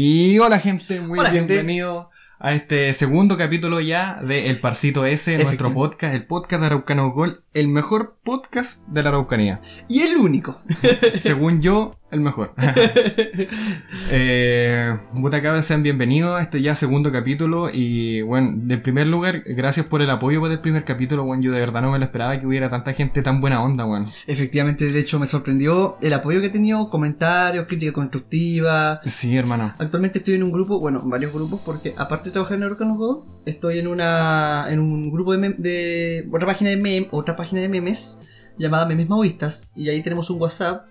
Y hola gente, muy Hola, gente. bienvenido a este segundo capítulo ya de El Parcito S, nuestro podcast, el podcast de Araucano Gol, el mejor podcast de la Araucanía. Y el único. Según yo, el mejor. eh, puta cabras, sean bienvenidos a este ya segundo capítulo. Y bueno, en primer lugar, gracias por el apoyo por el primer capítulo, bueno, yo de verdad no me lo esperaba que hubiera tanta gente tan buena onda, bueno. Efectivamente, de hecho, me sorprendió el apoyo que he tenido, comentarios, crítica constructiva. Sí, hermano. Actualmente estoy en un grupo, bueno, en varios grupos, porque aparte de trabajar en Araucano Go, estoy en una en un grupo de, mem- de otra página de mem, otra página de memes llamada Memes Maoístas, y ahí tenemos un WhatsApp.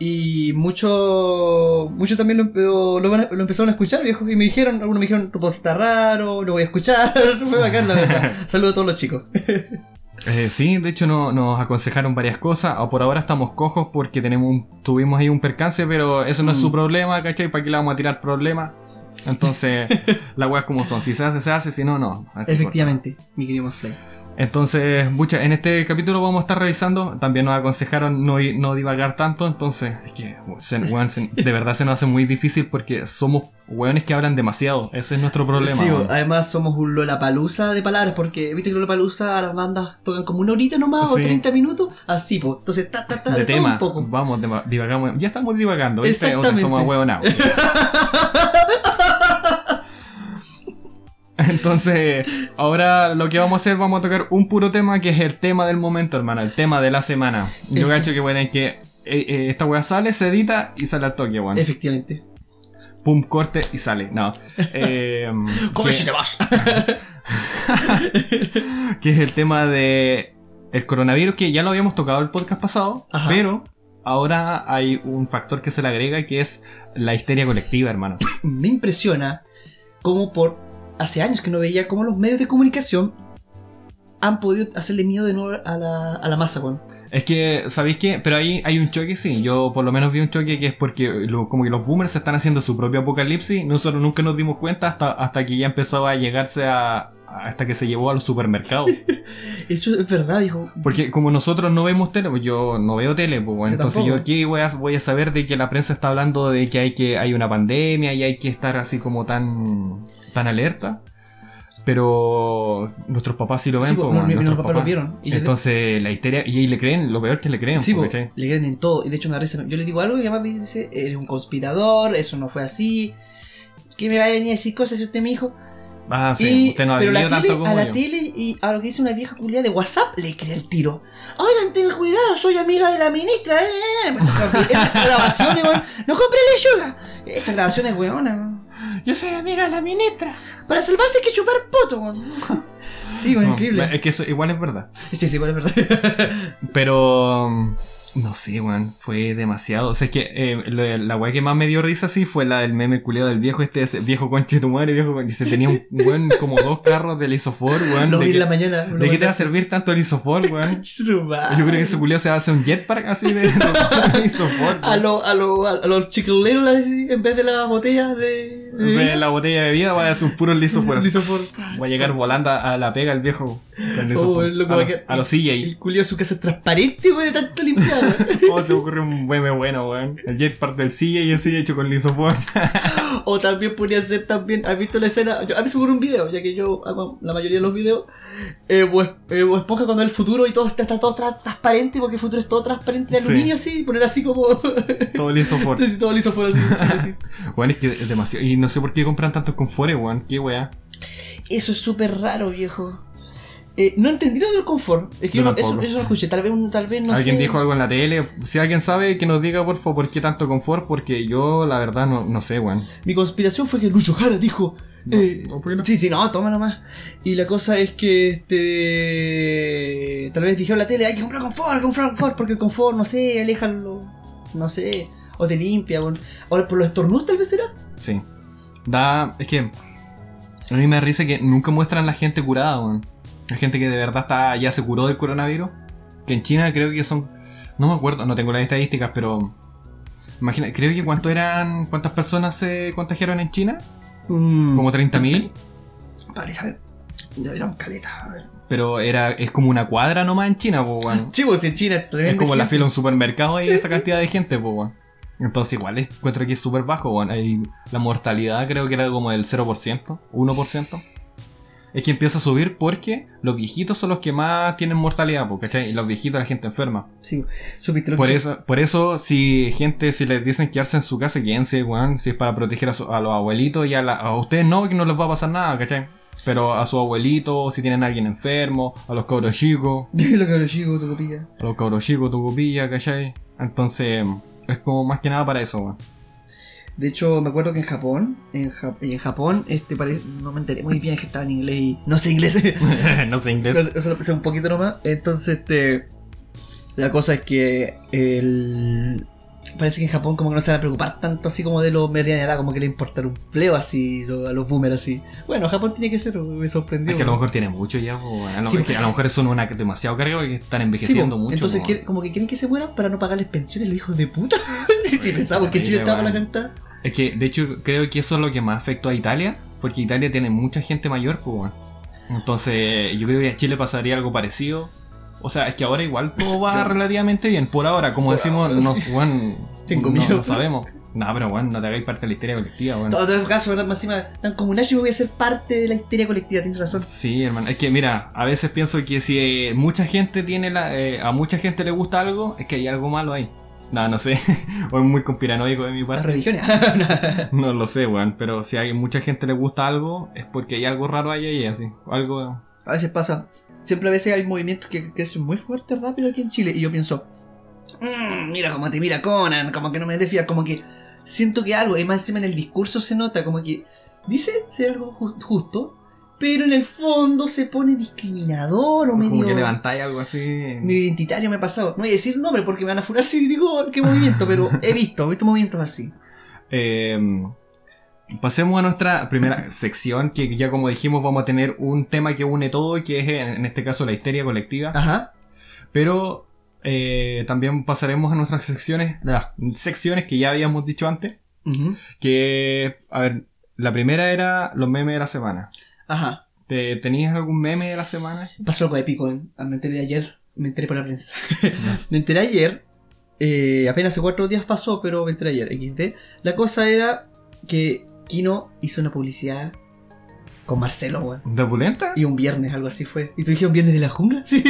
Y muchos mucho también lo, lo, lo empezaron a escuchar, viejo, y me dijeron, algunos me dijeron, tu está raro, lo voy a escuchar, fue bacán la verdad. Saludos a todos los chicos. Eh, sí, de hecho no- nos aconsejaron varias cosas. O por ahora estamos cojos porque tenemos un- tuvimos ahí un percance, pero eso no es Mm. su problema, ¿cachai? ¿Para qué le vamos a tirar problemas? Entonces, las weas como son. Si se hace, se hace, si no, no. Así Efectivamente, mi querido Maflay. Entonces, mucha, en este capítulo vamos a estar revisando. También nos aconsejaron no, no divagar tanto. Entonces, es que se- weón, se- de verdad se nos hace muy difícil porque somos weones que hablan demasiado. Ese es nuestro problema. Sí, weón. además somos un Lollapalooza de palabras, porque viste que Lollapalooza las bandas tocan como una horita nomás o Sí. 30 minutos, así pues. Entonces, ta, ta, ta, de tema, un poco. vamos, divagamos. Ya estamos divagando, ¿viste? Otra, Exactamente. somos huevonados. Entonces, ahora lo que vamos a hacer, vamos a tocar un puro tema que es el tema del momento, hermano, el tema de la semana. Yo cacho que bueno, que eh, eh, esta wea sale, se edita y sale al toque, weón. Efectivamente. Pum, corte y sale. No. Eh, ¿Cómo que, si te vas? que es el tema de el coronavirus, que ya lo habíamos tocado el podcast pasado, Ajá. pero ahora hay un factor que se le agrega que es la histeria colectiva, hermano. Me impresiona cómo por hace años que no veía cómo los medios de comunicación han podido hacerle miedo de nuevo a la, a la masa, weón. Es que, ¿sabéis qué? Pero ahí hay un choque, sí. Yo por lo menos vi un choque que es porque como que los boomers están haciendo su propio apocalipsis. Nosotros nunca nos dimos cuenta hasta, hasta que ya empezó a llegarse a... hasta que se llevó a los supermercados. Eso es verdad, hijo. Porque como nosotros no vemos tele, pues yo no veo tele, pues bueno, entonces tampoco. yo aquí voy a, voy a saber de que la prensa está hablando de que hay que hay una pandemia y hay que estar así como tan tan alerta. Pero nuestros papás sí lo ven, Sí, pues, pues, bueno, mi- mis nuestros papás lo vieron. Y Entonces la histeria, y ahí le creen, lo peor que le creen, Sí, pues, po, ¿cachai? le creen en todo. Y de hecho me risa. Yo le digo algo y mamá me dice, eres un conspirador, eso no fue así. Que me vaya a venir a decir cosas si usted me dijo. Ah, sí, y, usted no ha pero la tele, tanto a como la yo. tele y a lo que dice una vieja culiada de WhatsApp le crea el tiro. Oigan, ten cuidado, soy amiga de la ministra. Eh, eh, eh". Esas grabaciones, weón. No compre lechuga. Esas grabaciones, weón. Yo soy amiga de la ministra. Para salvarse hay que chupar poto, weón. Sí, weón, No, increíble. es que eso igual es verdad. Sí, sí, bueno, es verdad. Pero. No sé, weón. Fue demasiado. O sea, es que eh, lo- la weá que más me dio risa sí fue la del meme culiado del viejo este, ese viejo conche tu madre, viejo conche. Se tenía un weón como dos carros del isofor, weón. Lo ¿De, vi en qué, la mañana. de qué te va a servir tanto el isofor, weón? Yo creo que ese culiado se va a hacer un jetpack así de, de, de isofor. A los a lo, a los chiquileros así, en vez de las botellas de. De la botella de bebida va a hacer un puro lisofor. así. Lisofor. Va a llegar volando a la pega el viejo. El Oh, loco a, los, a CJ. El culio de su casa es transparente, güey, de tanto limpiado. ¿Cómo se me ocurre un meme bueno, weón? El jetpack del CJ y el CJ hecho con lisopor. o también podría ser también. ¿Has visto la escena? Yo, a mí se me ocurre un video, ya que yo hago la mayoría de los videos. Eh, Bob- eh, Esponja cuando el futuro y todo está, está todo tra- transparente, porque el futuro es todo transparente de Sí. aluminio así, y poner así como. Todo lisopor. así, todo liso por así, así, así. Weón, es que es demasiado. Y no sé por qué compran tantos confores, weón. Qué weá. Eso es súper raro, viejo. Eh, no entendí lo del confort. Es que Yo yo no- eso, eso no escuché. Tal vez, tal vez no alguien sé. dijo algo en la tele. Si alguien sabe, que nos diga, por favor, por qué tanto confort. Porque yo, la verdad, no, no sé, weón. Mi conspiración fue que Lucho Jara dijo. eh, No, ¿por qué no? Sí, sí, no, toma nomás. Y la cosa es que este tal vez dijeron la tele, hay que comprar confort, comprar confort, porque el confort, no sé, aléjalo, no sé, o te limpia, bueno. o por los estornudos tal vez será. Sí. Da. Es que. A mí me risa que nunca muestran la gente curada, weón. La gente que de verdad está, ya se curó del coronavirus. Que en China creo que son. No me acuerdo, no tengo las estadísticas, pero. Imagina, creo que cuánto eran. ¿Cuántas personas se contagiaron en China? Como 30.000. Parece, a ver, ya eran caletas, a ver. Pero era, es como una cuadra nomás en China, po, weón. Sí, pues en China es Es tremenda como la fila de un supermercado y esa cantidad de gente, po, weón. Entonces igual encuentro que es súper bajo, weón. Ahí la mortalidad creo que era como del 0%, 1%. Es que empieza a subir porque los viejitos son los que más tienen mortalidad, ¿cachai? Y los viejitos la gente enferma. Sí, supiste Por eso, por eso, si gente, si les dicen quedarse en su casa, quédense, weón. Si es para proteger a, su- a los abuelitos y a, la- a ustedes no, que no les va a pasar nada, ¿cachai? Pero a su abuelito, si tienen a alguien enfermo, a los cabros chicos, lo que lo chico, tu copilla. a los cabros chicos, tu copilla, ¿cachai? Entonces, es como más que nada para eso, weón. De hecho, me acuerdo que en Japón, en, Ja- en Japón, este parece, no me enteré muy bien, que estaba en inglés y no sé inglés. no sé inglés. Eso lo un poquito nomás. Entonces, este. La cosa es que el. Parece que en Japón como que no se van a preocupar tanto así como de los edad, como que le importar un pleo así a los boomers así. Bueno, Japón tiene que ser, me sorprendió. Es que a lo mejor tiene mucho ya, weón. a, lo, Sí, que a lo mejor son una demasiado carga porque están envejeciendo mucho. Entonces, como que quieren que se mueran para no pagarles pensiones los hijos de puta. si pensamos que Chile estaba para cantar. Es que, de hecho, creo que eso es lo que más afectó a Italia, porque Italia tiene mucha gente mayor, pues, weón. Entonces, yo creo que a Chile pasaría algo parecido. O sea, es que ahora igual todo va relativamente bien. Por ahora, como Por decimos, ahora, no, sí. weón, Tengo no, miedo. no sabemos. No, pero weón, no te hagáis parte de la histeria colectiva, weón. Todo el caso, ¿verdad? Más encima, tan como Nacho, yo voy a ser parte de la histeria colectiva, tienes razón. Sí, hermano. Es que mira, a veces pienso que si eh, mucha gente tiene la, eh, a mucha gente le gusta algo, es que hay algo malo ahí. No, no sé. o es muy conspiranoico de mi Las parte. religiones. No lo sé, weón. Pero si a mucha gente le gusta algo, es porque hay algo raro ahí, ahí así. Algo. A veces pasa. Siempre a veces hay movimientos que crecen muy fuerte, rápido aquí en Chile. Y yo pienso, "Mm, mira cómo te mira Conan, como que no me desfía, como que siento que algo, y más encima en el discurso se nota, como que dice ser algo ju- justo, pero en el fondo se pone discriminador o Como medio, que levantáis algo así. medio identitario me ha pasado. No voy a decir nombre porque me van a furar si digo qué movimiento, pero he visto, he visto movimientos así. Eh, pasemos a nuestra primera sección, que ya como dijimos vamos a tener un tema que une todo, que es en este caso la histeria colectiva. Ajá. Pero eh, también pasaremos a nuestras secciones, las secciones que ya habíamos dicho antes. Ujú. Que, a ver, la primera era los memes de la semana. Ajá. ¿Te, ¿Tenías algún meme de la semana? Pasó algo épico, ¿eh? me enteré ayer, me enteré por la prensa. me enteré ayer, eh, apenas hace cuatro días pasó, pero me enteré ayer, XD. La cosa era que Kino hizo una publicidad con Marcelo, weón. ¿De Pulenta? Y un viernes, algo así fue. ¿Y tú dijiste un viernes de la jungla? Sí.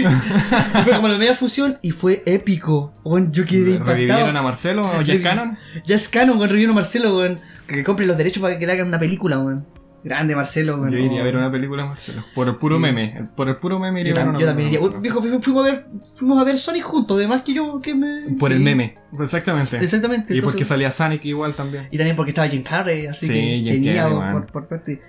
Fue como la media fusión y fue épico. Weón, yo quedé ¿Revivieron a Marcelo o Cannon? Ya es canon, weón, revivieron a Marcelo, weón. Que compre los derechos para que le hagan una película, weón. Grande Marcelo. Yo iría a ver una película de Marcelo. Por el puro Sí. meme. Por el puro meme iría Yo, a ver una yo también iría. viejo, fuimos a ver, fuimos a ver Sonic juntos, además que yo que me. Por el meme. Exactamente. Exactamente. Y porque salía Sonic igual también. y también porque estaba Jim Carrey, así Sí, que Jim tenía Carrey, por, man. por parte.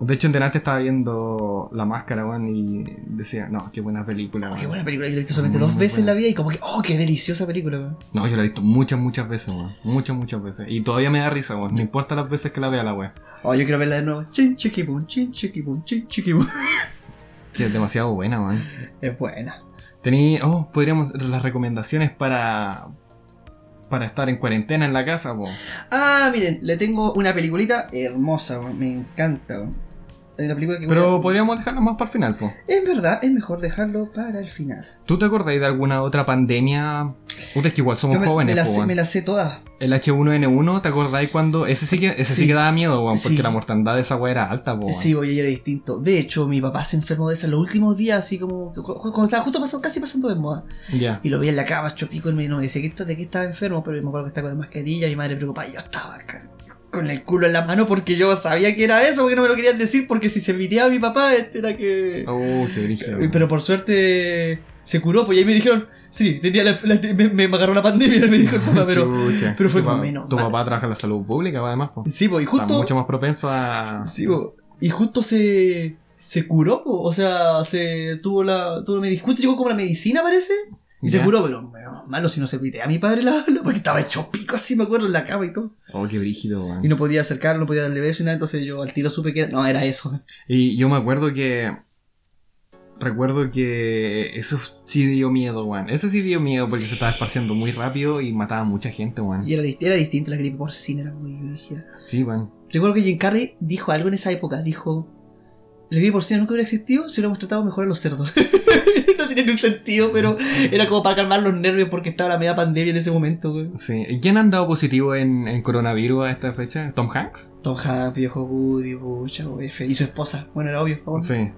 De hecho, en delante estaba viendo La Máscara, weón, y decía, no, qué buena película, weón. qué buena película, yo la he visto solamente Muy dos veces en la vida y como que, oh, qué deliciosa película, weón. No, yo la he visto muchas, muchas veces, weón. Muchas, muchas veces. Y todavía me da risa, weón. No importa las veces que la vea la weón. Oh, yo quiero verla de nuevo. Chin chiqui boom, chin chiqui boom, chin chiqui boom. Que es demasiado buena, weón. Es buena. Tení, oh, podríamos, las recomendaciones para, para estar en cuarentena en la casa, po. Ah, miren, le tengo una peliculita hermosa, weón. Me encanta, la película que voy Pero a- podríamos dejarlo más para el final, po. Es verdad, es mejor dejarlo para el final. ¿Tú te acordáis de alguna otra pandemia? Puta, es que igual somos me, jóvenes, me la po, sé, me la sé toda. El H1N1, ¿te acordáis cuando? Ese sí que, ese sí. Sí. que daba miedo, weón, porque Sí. la mortandad de esa weá era alta, po. weón. Sí, voy a ir distinto. De hecho, mi papá se enfermó de esa los últimos días, así como cu- cu- cuando estaba justo pasando, casi pasando de moda. Ya. Y lo vi en la cama, chopico, y me decía que de qué estaba enfermo, pero me acuerdo que estaba con la mascarilla, mi madre preocupada, y yo estaba acá, con el culo en la mano porque yo sabía que era eso, porque no me lo querían decir, porque si se piteaba mi papá, este era que... Oh, qué brígido. Eh, Pero por suerte se curó, pues y ahí me dijeron, sí, tenía la- la- me, me agarró la pandemia, me dijo papá, pero... Chucha. pero fue tu, como pa- menos Tu mal. papá trabaja en la salud pública, además, po. Sí, pues y Está justo... mucho más propenso a. Sí, po. y justo se, se curó, po. o sea, se tuvo la, tuvo, me llegó como la medicina, parece, y se Ya. curó, pero malo si no se pite. A mi padre la, porque estaba hecho pico así, me acuerdo, en la cama y todo. Oh, qué brígido, weón. Y no podía acercarlo, no podía darle beso y nada, entonces yo al tiro supe que era, no, era eso. Y yo me acuerdo que. Recuerdo que eso sí dio miedo, weón. Eso sí dio miedo porque Sí. se estaba esparciendo muy rápido y mataba a mucha gente, weón. Y era, era distinto, la gripe porcina era muy rígida. Sí, weón. Recuerdo que Jim Carrey dijo algo en esa época, dijo, la gripe porcina nunca hubiera existido si hubiéramos tratado mejor a los cerdos. ni un sentido, pero era como para calmar los nervios porque estaba la media pandemia en ese momento, güey. Sí. ¿Y quién ha andado positivo en, en coronavirus a esta fecha? ¿Tom Hanks? Tom Hanks, viejo Woody, pucha, F. Y su esposa. Bueno, era obvio. bueno. Sí.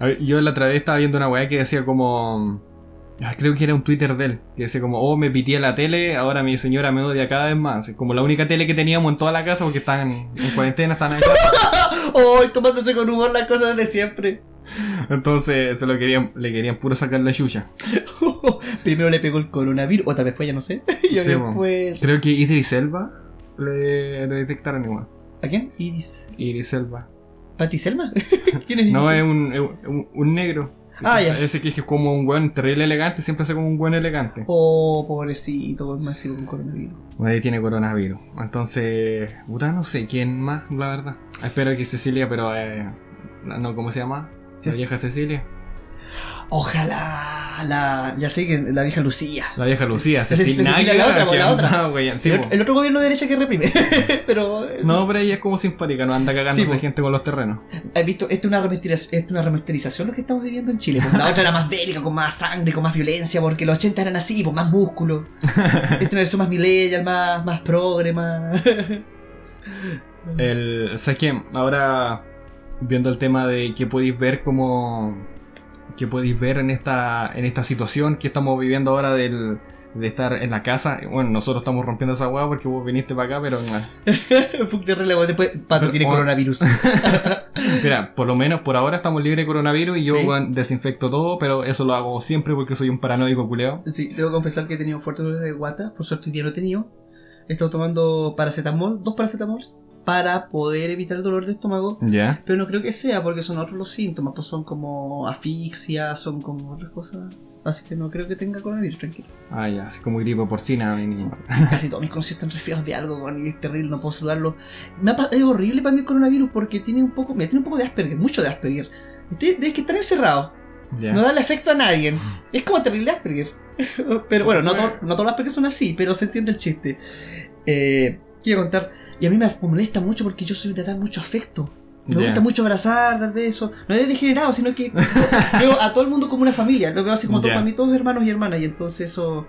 A ver, yo la otra vez estaba viendo una weá que decía como. ah, Creo que era un Twitter de él. Que decía como, oh, me pitié la tele, ahora mi señora me odia cada vez más. Como la única tele que teníamos en toda la casa porque estaban en cuarentena, estaban en casa. Oh, tomándose con humor las cosas de siempre. Entonces se lo querían, le querían puro sacar la chucha. Primero le pegó el coronavirus, o tal vez fue, ya no sé. Y Sí, después. Creo que Idris Elba le, le detectaron igual. ¿A quién? Iris. Idris Elba. ¿Pati Selma? ¿Quién es No, Iris? es un, es un, un negro. Ah, ya. Ese que es como un buen terrible elegante, siempre hace como un buen elegante. Oh, pobrecito, más sigo con coronavirus. Ahí tiene coronavirus. Entonces, puta, no sé quién más, la verdad. Espero que Cecilia, pero eh, no, ¿cómo se llama? La vieja Cecilia. Ojalá la. Ya sé que la vieja Lucía. La vieja Lucía, Ceci- Cecilia. La otra, la sí, el, otro gobierno de derecha que reprime. pero. No, pero ella es como simpática, no anda cagándose Sí, po. gente con los terrenos. ¿Has visto? Esto es una, remasteriz- esto es una remasterización lo que estamos viviendo en Chile. pues. La otra era más bélica, con más sangre, con más violencia, porque los 80 eran así, con más músculo. Esta es una versión más millennial, más, más progre, más. El, ¿Sabes qué? Ahora, viendo el tema de que podéis ver como... que podéis ver en esta, en esta situación que estamos viviendo ahora del, de estar en la casa. Bueno, nosotros estamos rompiendo esa hueá porque vos viniste para acá, pero... Fuck de relevo. Después, Pato tiene coronavirus. Mira, por lo menos por ahora estamos libres de coronavirus y yo Sí. desinfecto todo, pero eso lo hago siempre porque soy un paranoico culeado. Sí, debo confesar que he tenido fuerte dolor de guata. Por suerte, hoy día no he tenido. He estado tomando paracetamol, dos paracetamol, para poder evitar el dolor de estómago. Ya. Pero no creo que sea, porque son otros los síntomas, pues son como asfixia, son como otras cosas. Así que no creo que tenga coronavirus, tranquilo. Ah, ya, así como gripe porcina. mínimo. Sí. Casi todos mis conocidos están resfriados de algo, y es terrible, no puedo saludarlo. Me ha es horrible para mí el coronavirus porque tiene un poco, mira, tiene un poco de Asperger, mucho de Asperger. Ustedes deben que estar encerrados, Ya. no darle efecto a nadie. Es como terrible Asperger. Pero bueno, no, to- no todos los Asperger son así, pero se entiende el chiste. Eh, quiero contar, y a mí me molesta mucho porque yo soy de dar mucho afecto. Me gusta mucho abrazar, dar besos. No es degenerado, sino que veo a todo el mundo como una familia. Lo veo así como todos Ya. para mí, todos hermanos y hermanas. Y entonces eso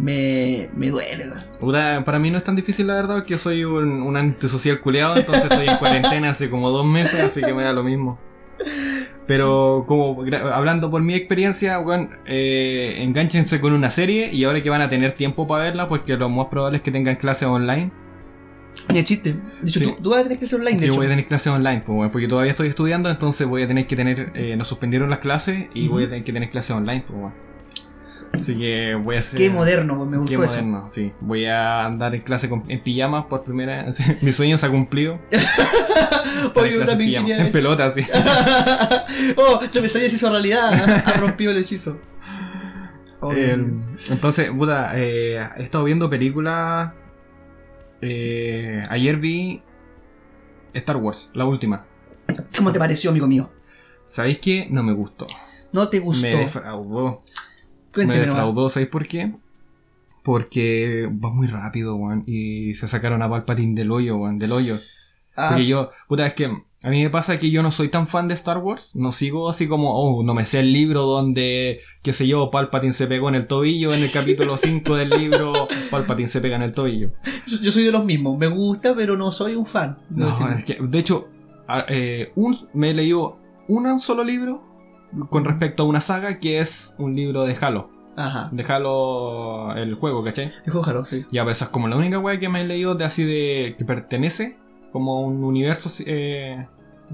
me, me duele. Puta, para mí no es tan difícil la verdad, que yo soy un, un antisocial culeado, entonces estoy en cuarentena hace como dos meses, así que me da lo mismo. Pero como hablando por mi experiencia, weón, eh, enganchense con una serie y ahora que van a tener tiempo para verla, porque lo más probable es que tengan clases online. Ni chiste. De hecho, Sí. tú, tú vas a tener hacer online. Sí, hecho. voy a tener clases online, pues, weón, porque todavía estoy estudiando, entonces voy a tener que tener, eh, nos suspendieron las clases y voy a tener que tener clases online, pues, weón. Así que voy a hacer... Qué moderno, me Qué gustó eso. moderno, sí. Voy a andar en clase con- en pijamas por primera vez. Mi sueño se ha cumplido. Oye, yo Clase en pijama, En pelota, sí. oh, la pesadilla se hizo realidad. Ha rompido el hechizo. Oh, Eh, entonces, puta, eh, he estado viendo películas. Eh, ayer vi Star Wars, la última. ¿Cómo te pareció, amigo mío? ¿Sabéis qué? No me gustó. ¿No te gustó? Me defraudó. Cuénteme me defraudó, ¿sabéis por qué? Porque va muy rápido, weón. Y se sacaron a Palpatine del hoyo, weón, del hoyo. Ah, Porque yo, puta, es que a mí me pasa que yo no soy tan fan de Star Wars. No sigo así como, oh, no me sé el libro donde, qué sé yo, Palpatine se pegó en el tobillo. En el capítulo 5 del libro, Palpatine se pega en el tobillo. yo, soy de los mismos. Me gusta, pero no soy un fan. No, decirlo. es que, de hecho, eh, un, me he leído un solo libro con respecto a una saga que es un libro de Halo. Ajá. De Halo, el juego, ¿cachai? Dijo Jaro, sí. Ya, pero esa es como la única wea que me he leído de así de. que pertenece como a un universo eh,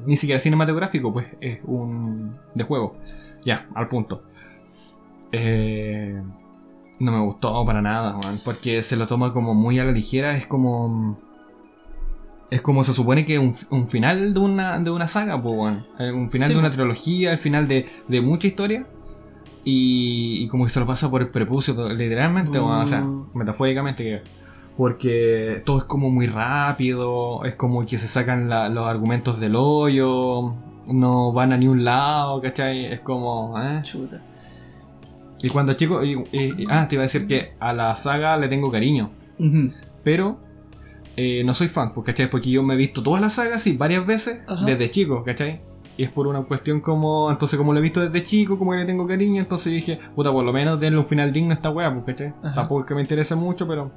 ni siquiera cinematográfico, pues es un. de juego. Ya, al punto. Eh, no me gustó para nada, man, porque se lo toma como muy a la ligera, es como. Es como se supone que un, un final de una, de una saga, pues. Eh, Un final Sí, de una trilogía, el final de, de mucha historia. Y, y como que se lo pasa por el prepucio, literalmente, o sea, Mm. metafóricamente. que- Porque todo es como muy rápido, es como que se sacan la- los argumentos del hoyo, no van a ni un lado, ¿cachai? Es como, ¿eh? Chuta. Y cuando chico, y- y- ah, te iba a decir que a la saga le tengo cariño, pero eh, no soy fan, pues, ¿cachai? Porque yo me he visto todas las sagas y varias veces Ajá. desde chico, ¿cachai? Y es por una cuestión como. Entonces, como lo he visto desde chico, como que le tengo cariño, entonces dije, puta, por lo menos denle un final digno a esta weá, pues, ¿cachai? Ajá. Tampoco es que me interese mucho, pero.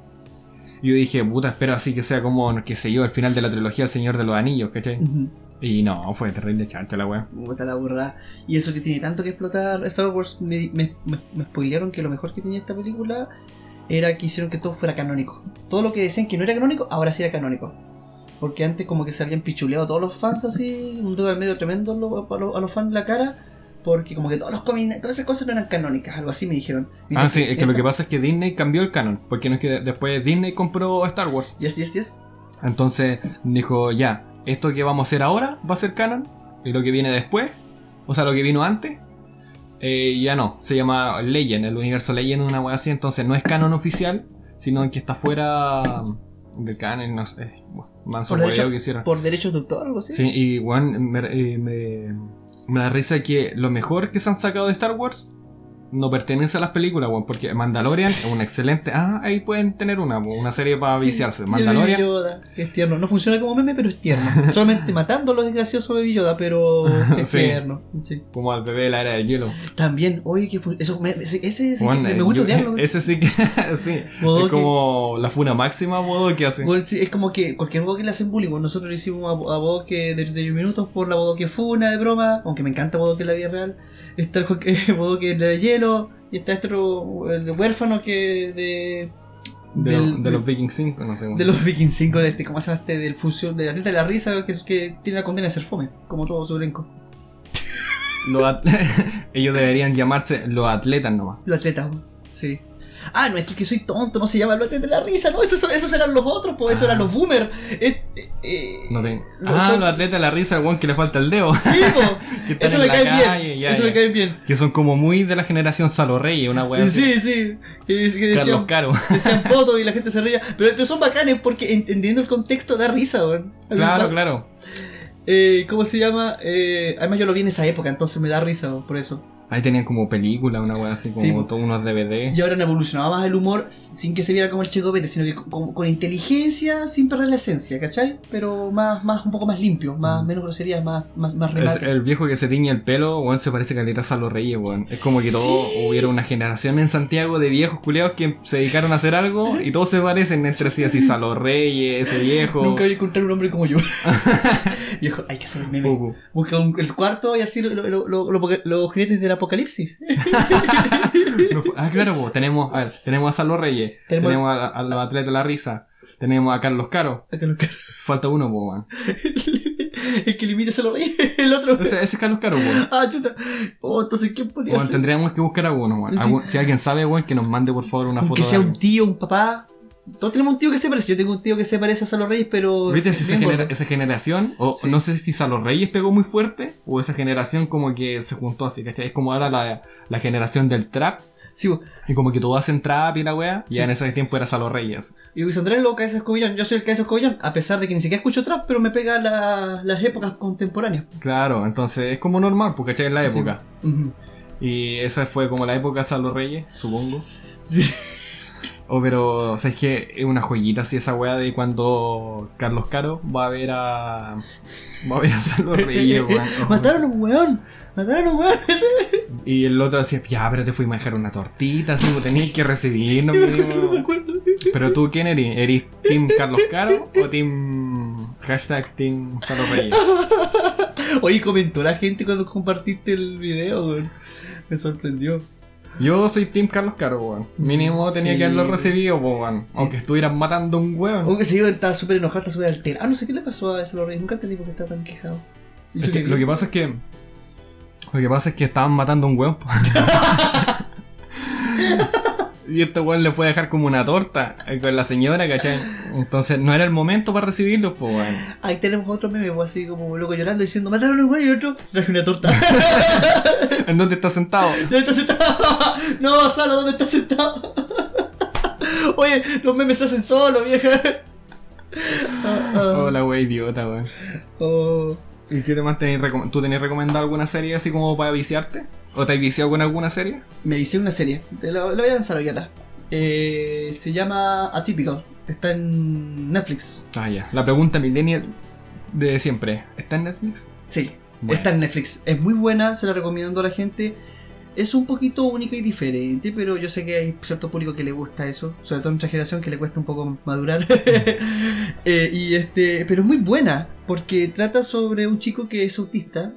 Yo dije, puta, espero así que sea como, qué sé yo, el final de la trilogía El Señor de los Anillos, ¿cachai? Ujú. Y no, fue terrible chancho la weá. Puta la burra. Y eso que tiene tanto que explotar Star Wars, me, me, me, me spoilearon que lo mejor que tenía esta película era que hicieron que todo fuera canónico. Todo lo que decían que no era canónico, ahora sí era canónico. Porque antes como que se habían pichuleado todos los fans así, un dedo al medio tremendo a los, a los- a los fans en la cara, porque como que todos los cómics, todas esas cosas no eran canónicas, algo así me dijeron. Ah, sí, es que lo que pasa es que Disney cambió el canon, porque no es que de- después Disney compró Star Wars. Yes, yes, yes. Entonces dijo, ya, esto que vamos a hacer ahora va a ser canon, y lo que viene después, o sea, lo que vino antes, eh, ya no, se llama Legend, el universo Legend, una wea así, entonces no es canon oficial, sino que está fuera del canon, no sé, bueno, manso Por derecho- que hicieron. Por derechos de autor, algo así. Sí, y bueno, me, me, me da risa que lo mejor que se han sacado de Star Wars no pertenece a las películas, weón, porque Mandalorian es una excelente. Ah, ahí pueden tener una, una serie para Sí, viciarse. Mandalorian. Yoda, que es tierno. No funciona como meme, pero es tierno. Solamente matándolo es gracioso Baby Yoda, pero es Sí. tierno. Sí. Como al bebé de la era del hielo. También, oye, que eso me, ese, ese, Weón, que eh, me gusta yo- odiarlo. Ese sí que. sí. Bodoque. Es como la funa máxima, Bodo, que hace. Bueno, sí, es como que cualquier bodoque le hacen bullying. Bueno, Nosotros le hicimos a, a Bodoque de 31 minutos por la bodoque funa de broma, aunque me encanta bodoque en la vida real. Está el jo- eh, bodoque de hielo, y está este otro, el huérfano que de... de, del- lo- de los Vikings 5, no sé. de los Vikings 5, de este, ¿cómo se llama este? Del fusión, de la teta de la risa, que, que tiene la condena de ser fome, como todo su elenco. Los Ellos deberían llamarse los atletas nomás. Los atletas, sí. Ah, no, es que soy tonto, no se llama los atletas de la risa, no, esos, esos eran los otros, pues, esos Ah. eran los boomers. Eh, eh, eh, No tengo. Los Ah, son- los atletas de la risa, el weón que le falta el dedo. Sí, están eso me cae calle, bien. ya, eso ya. me cae bien. Que son como muy de la generación Salo Reyes, una así. Sí, sí. Que, que Carlos decían, Caro. decían fotos y la gente se reía. Pero, pero son bacanes porque entendiendo el contexto da risa, weón. Claro, claro. Eh, ¿Cómo se llama? Eh, además, yo lo vi en esa época, entonces me da risa weón, por eso. Ahí tenían como película, una wea así, como Sí, todos unos DVD. Y ahora han evolucionado más el humor sin que se viera como el Checo Pete, sino que con, con inteligencia, sin perder la esencia, ¿cachai? Pero más, más, un poco más limpio, más, Mm. menos groserías, más, más, más Es el viejo que se tiñe el pelo, weón, se parece caleta a Salo Reyes, weón. Es como que todo Sí. hubiera una generación en Santiago de viejos culeados que se dedicaron a hacer algo y todos se parecen entre sí, así Salo Reyes, ese viejo. Nunca voy a encontrar un hombre como yo. Viejo, hay que el meme. Busca un- el cuarto y así lo- lo- lo- lo- los jinetes del apocalipsis. No ah, claro, tenemos, a ver, tenemos a Salo Reyes, Tenemos- tenemos, a, a los atletas de la risa, tenemos a Carlos Caro, Acá lo- falta uno, po, el que limita se lo reí, el otro. Ese, ese es Carlos Caro. Ah, chuta. Oh, entonces, ¿quién podría Weón, ser? tendríamos que buscar a uno. Sí. Si alguien sabe, que nos mande por favor una foto de sea un tío, un papá. Todos tenemos un tío que se parece. Yo tengo un tío que se parece a Salo Reyes, pero. ¿Viste si esa, genera- generación? O Sí. no sé si Salo Reyes pegó muy fuerte, o esa generación como que se juntó así, ¿cachai? Es como ahora la, la generación del trap, Sí, y como que todos hacen trap y la wea, Sí. ya en ese tiempo era Salo Reyes. y Luis Andrés lo Cabeza Escobillón. Yo soy el Cabeza Escobillón, a pesar de que ni siquiera escucho trap, pero me pega la- las épocas contemporáneas. Claro, entonces es como normal, porque ¿cachai? En la Sí. época. Y esa fue como la época de Salo Reyes, supongo. Sí. O pero, o sea, es que es una joyita así esa wea de cuando Carlos Caro va a ver a. Va a ver a Salo Reyes, weón. Mataron a un weón. Mataron a un weón. Y el otro decía, ya, pero te fuimos a dejar una tortita, así, tenías que recibirnos, mínimo. No me acuerdo. Pero tú, ¿quién eres? ¿Eres Team Carlos Caro o Team. Hashtag Team Salo Reyes? Oye, comentó la gente cuando compartiste el video, weón. Me sorprendió. Yo soy Team Carlos Caro, weón. Mínimo tenía Sí. que haberlo recibido, weón. Sí. Aunque estuvieran matando a un weón. Aunque se estaba súper enojado, está súper alterado. No sé qué le pasó a ese Reyes. Nunca entendí por qué está tan quejado. Es que lo que pasa es que. Lo que pasa es que estaban matando a un weón. y este weón le fue a dejar como una torta eh, con la señora, ¿cachai? Entonces no era el momento para recibirlo, pues, weón. Ahí tenemos otro meme, pues, así como loco llorando diciendo mataron a un weón y otro traje una torta. ¿En dónde está sentado? ¿Dónde está sentado? No, Salo, ¿dónde está sentado? Oye, los memes se hacen solos, vieja. Ah, ah. Oh, la wea idiota, weón. Oh. ¿Y qué demás tenés ¿Tú tenés recomendado alguna serie así como para viciarte? ¿O te has viciado con alguna serie? Me hice una serie, te la, la voy a lanzar hoy acá. Eh, se llama Atypical, está en Netflix. Ah, ya. La pregunta millennial de siempre. ¿Está en Netflix? Sí, Bueno. Está en Netflix. Es muy buena, se la recomiendo a la gente. Es un poquito única y diferente, pero yo sé que hay cierto público que le gusta eso, sobre todo en nuestra generación que le cuesta un poco madurar. Eh, y este, pero es muy buena porque trata sobre un chico que es autista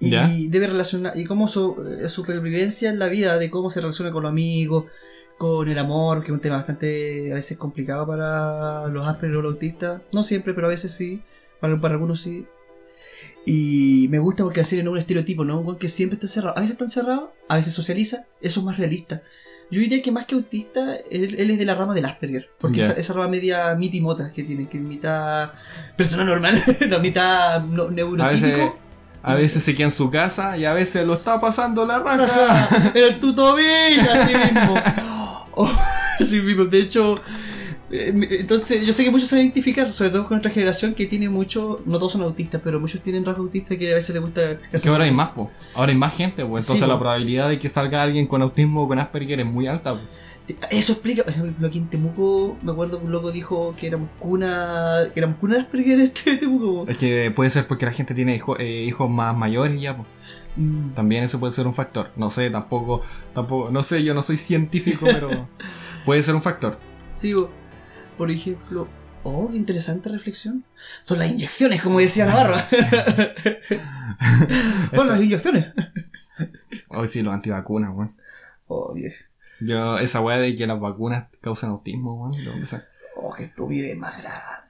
y Ya. debe relacionar y cómo su eh, supervivencia en la vida, de cómo se relaciona con los amigos, con el amor, que es un tema bastante a veces complicado para los Asperger o los autistas. No siempre, pero a veces sí. Para, para algunos sí. Y me gusta porque así no es un estereotipo, ¿no? Un que siempre está encerrado. A veces está encerrado, a veces socializa. Eso es más realista. Yo diría que más que autista, él, él es de la rama del Asperger. Porque esa, esa rama media mitimota que tiene, que es mitad persona normal, no, mitad no, A veces, neurotípico. a veces se queda en su casa y a veces lo está pasando la raja. El tutobillo, así mismo. Oh, así mismo, de hecho. Eh, Entonces, yo sé que muchos se van a identificar, sobre todo con nuestra generación que tiene mucho, no todos son autistas, pero muchos tienen rasgos autistas que a veces les gusta. Es que ahora hay más, po. Ahora hay más gente, pues. Entonces Sí, la po. probabilidad de que salga alguien con autismo o con Asperger es muy alta, po. Eso explica, por ejemplo, aquí en Temuco, me acuerdo que un loco dijo que éramos cuna, que éramos cuna de Asperger este Temuco. Es que puede ser porque la gente tiene hijo- eh, hijos más mayores ya. Mm, También eso puede ser un factor. No sé, tampoco, tampoco, no sé, yo no soy científico, pero puede ser un factor. Sigo, por ejemplo. Oh, interesante reflexión. Son las inyecciones, como decía Navarro. Son las inyecciones. Hoy sí, los antivacunas, weón. Oh, Dios. Yo, esa weá de que las vacunas causan autismo, weón, ¿de dónde? Oh, qué estupidez más grande.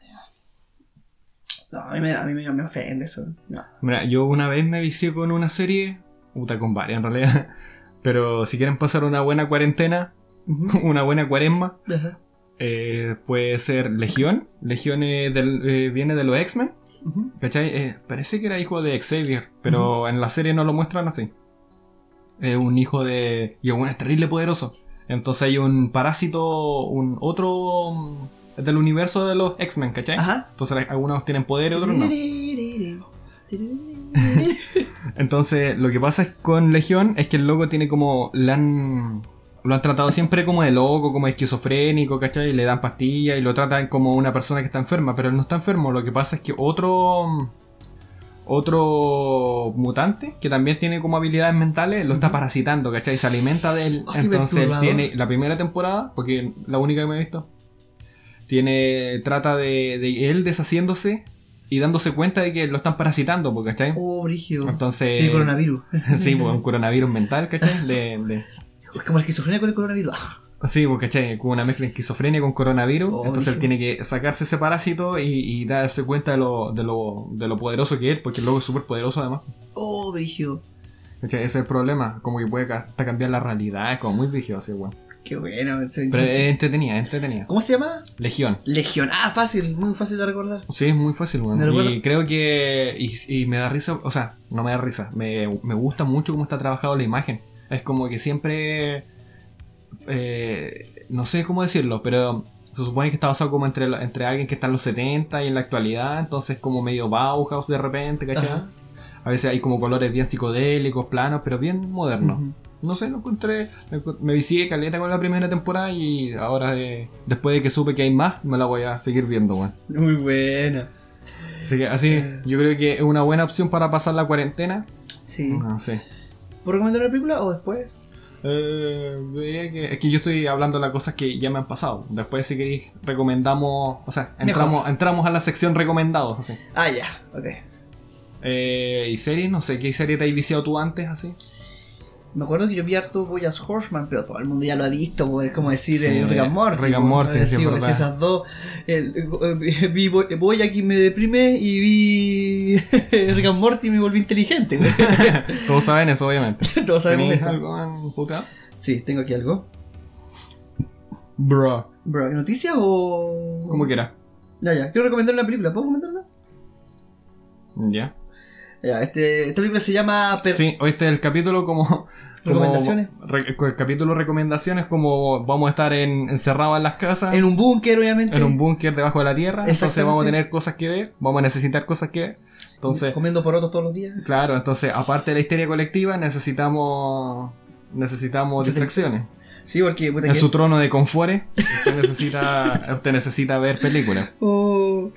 No, a mí me, a mí me, me ofende eso. No. Mira, yo una vez me vicié con una serie, puta con varias en realidad, pero si quieren pasar una buena cuarentena, una buena cuaresma, Ajá. Eh, puede ser Legión. Legión eh, del- eh, viene de los X-Men. ¿cachai? Eh, parece que era hijo de Xavier, pero en la serie no lo muestran así. Es un hijo de... y bueno, es terrible poderoso. Entonces hay un parásito, un otro mm, del universo de los X-Men, ¿cachai? Ajá. Entonces algunos tienen poder y otros no. Entonces, lo que pasa es con Legión es que el loco tiene como. Le han. Lo han tratado siempre como de loco, como esquizofrénico, ¿cachai? Y le dan pastillas y lo tratan como una persona que está enferma, pero él no está enfermo. Lo que pasa es que otro. Otro mutante que también tiene como habilidades mentales lo está parasitando, ¿cachai? Se alimenta de él. Ay, Entonces él tiene la primera temporada, porque la única que me he visto, tiene. Trata de, de él deshaciéndose y dándose cuenta de que lo están parasitando, pues, ¿cachai? Oh, Brigio. Entonces. Tiene coronavirus. Sí, pues un coronavirus mental, ¿cachai? Le- le- Es como la esquizofrenia con el coronavirus. Sí, pues, ¿cachai? Como una mezcla de esquizofrenia con coronavirus. Oh, entonces él tiene que sacarse ese parásito y, y darse cuenta de lo, de, lo, de lo poderoso que es, porque el loco es súper poderoso además. Oh. ¿Cachai? Ese es el problema, como que puede hasta cambiar la realidad, es como muy vigio así, weón. Qué bueno. Pero es entretenida, es entretenida. ¿Cómo se llama? Legión. Legión. Ah, fácil, muy fácil de recordar. Sí, es muy fácil, weón. Y creo que. Y, y me da risa, o sea, no me da risa. Me, me gusta mucho cómo está trabajado la imagen. Es como que siempre. eh, no sé cómo decirlo, pero se supone que está basado como entre, entre alguien que está en los 70 y en la actualidad. Entonces, como medio Bauhaus de repente, ¿cachai? Ajá. A veces hay como colores bien psicodélicos, planos, pero bien modernos. No sé, lo encontré. Me, me vicié caleta con la primera temporada y ahora, eh, después de que supe que hay más, me la voy a seguir viendo, weón. Muy buena. Así que así, Eh. yo creo que es una buena opción para pasar la cuarentena. Sí. No sé. ¿Puedo recomendar una película o después? Eh, diría que es que yo estoy hablando de las cosas que ya me han pasado. Después, si queréis, recomendamos. O sea, entramos, entramos a la sección recomendados. Así. Ah, ya, ok. Eh, ¿Y series? No sé, ¿qué serie te has viciado tú antes? Así. Me acuerdo que yo vi harto Boyas Horseman, pero todo el mundo ya lo ha visto, es como decir Sí, Rick and Morty. Rick and Morty, sí, esas dos. el- eh, vi Boy- y me deprime y vi Rick and Morty y me volví inteligente. Todos saben eso, obviamente. Todos sabemos ¿Tenéis eso. algo en? Sí, tengo aquí algo. Bro. Bro, ¿noticias o.? Como quiera. Ya, ya. Quiero recomendar una película. ¿Puedo comentarla? Ya. Ya, este, esta película se llama. Per- Sí, este es el capítulo como. como- Recomendaciones. re- el capítulo recomendaciones como vamos a estar en, encerrados en las casas. En un búnker, obviamente. en un búnker debajo de la tierra. Entonces vamos a tener cosas que ver, vamos a necesitar cosas que ver. Entonces, Comiendo porotos todos los días. claro, entonces aparte de la histeria colectiva necesitamos necesitamos distracciones. Sí, porque. Puta, En que- su trono de confort, usted necesita usted necesita ver películas. Oh,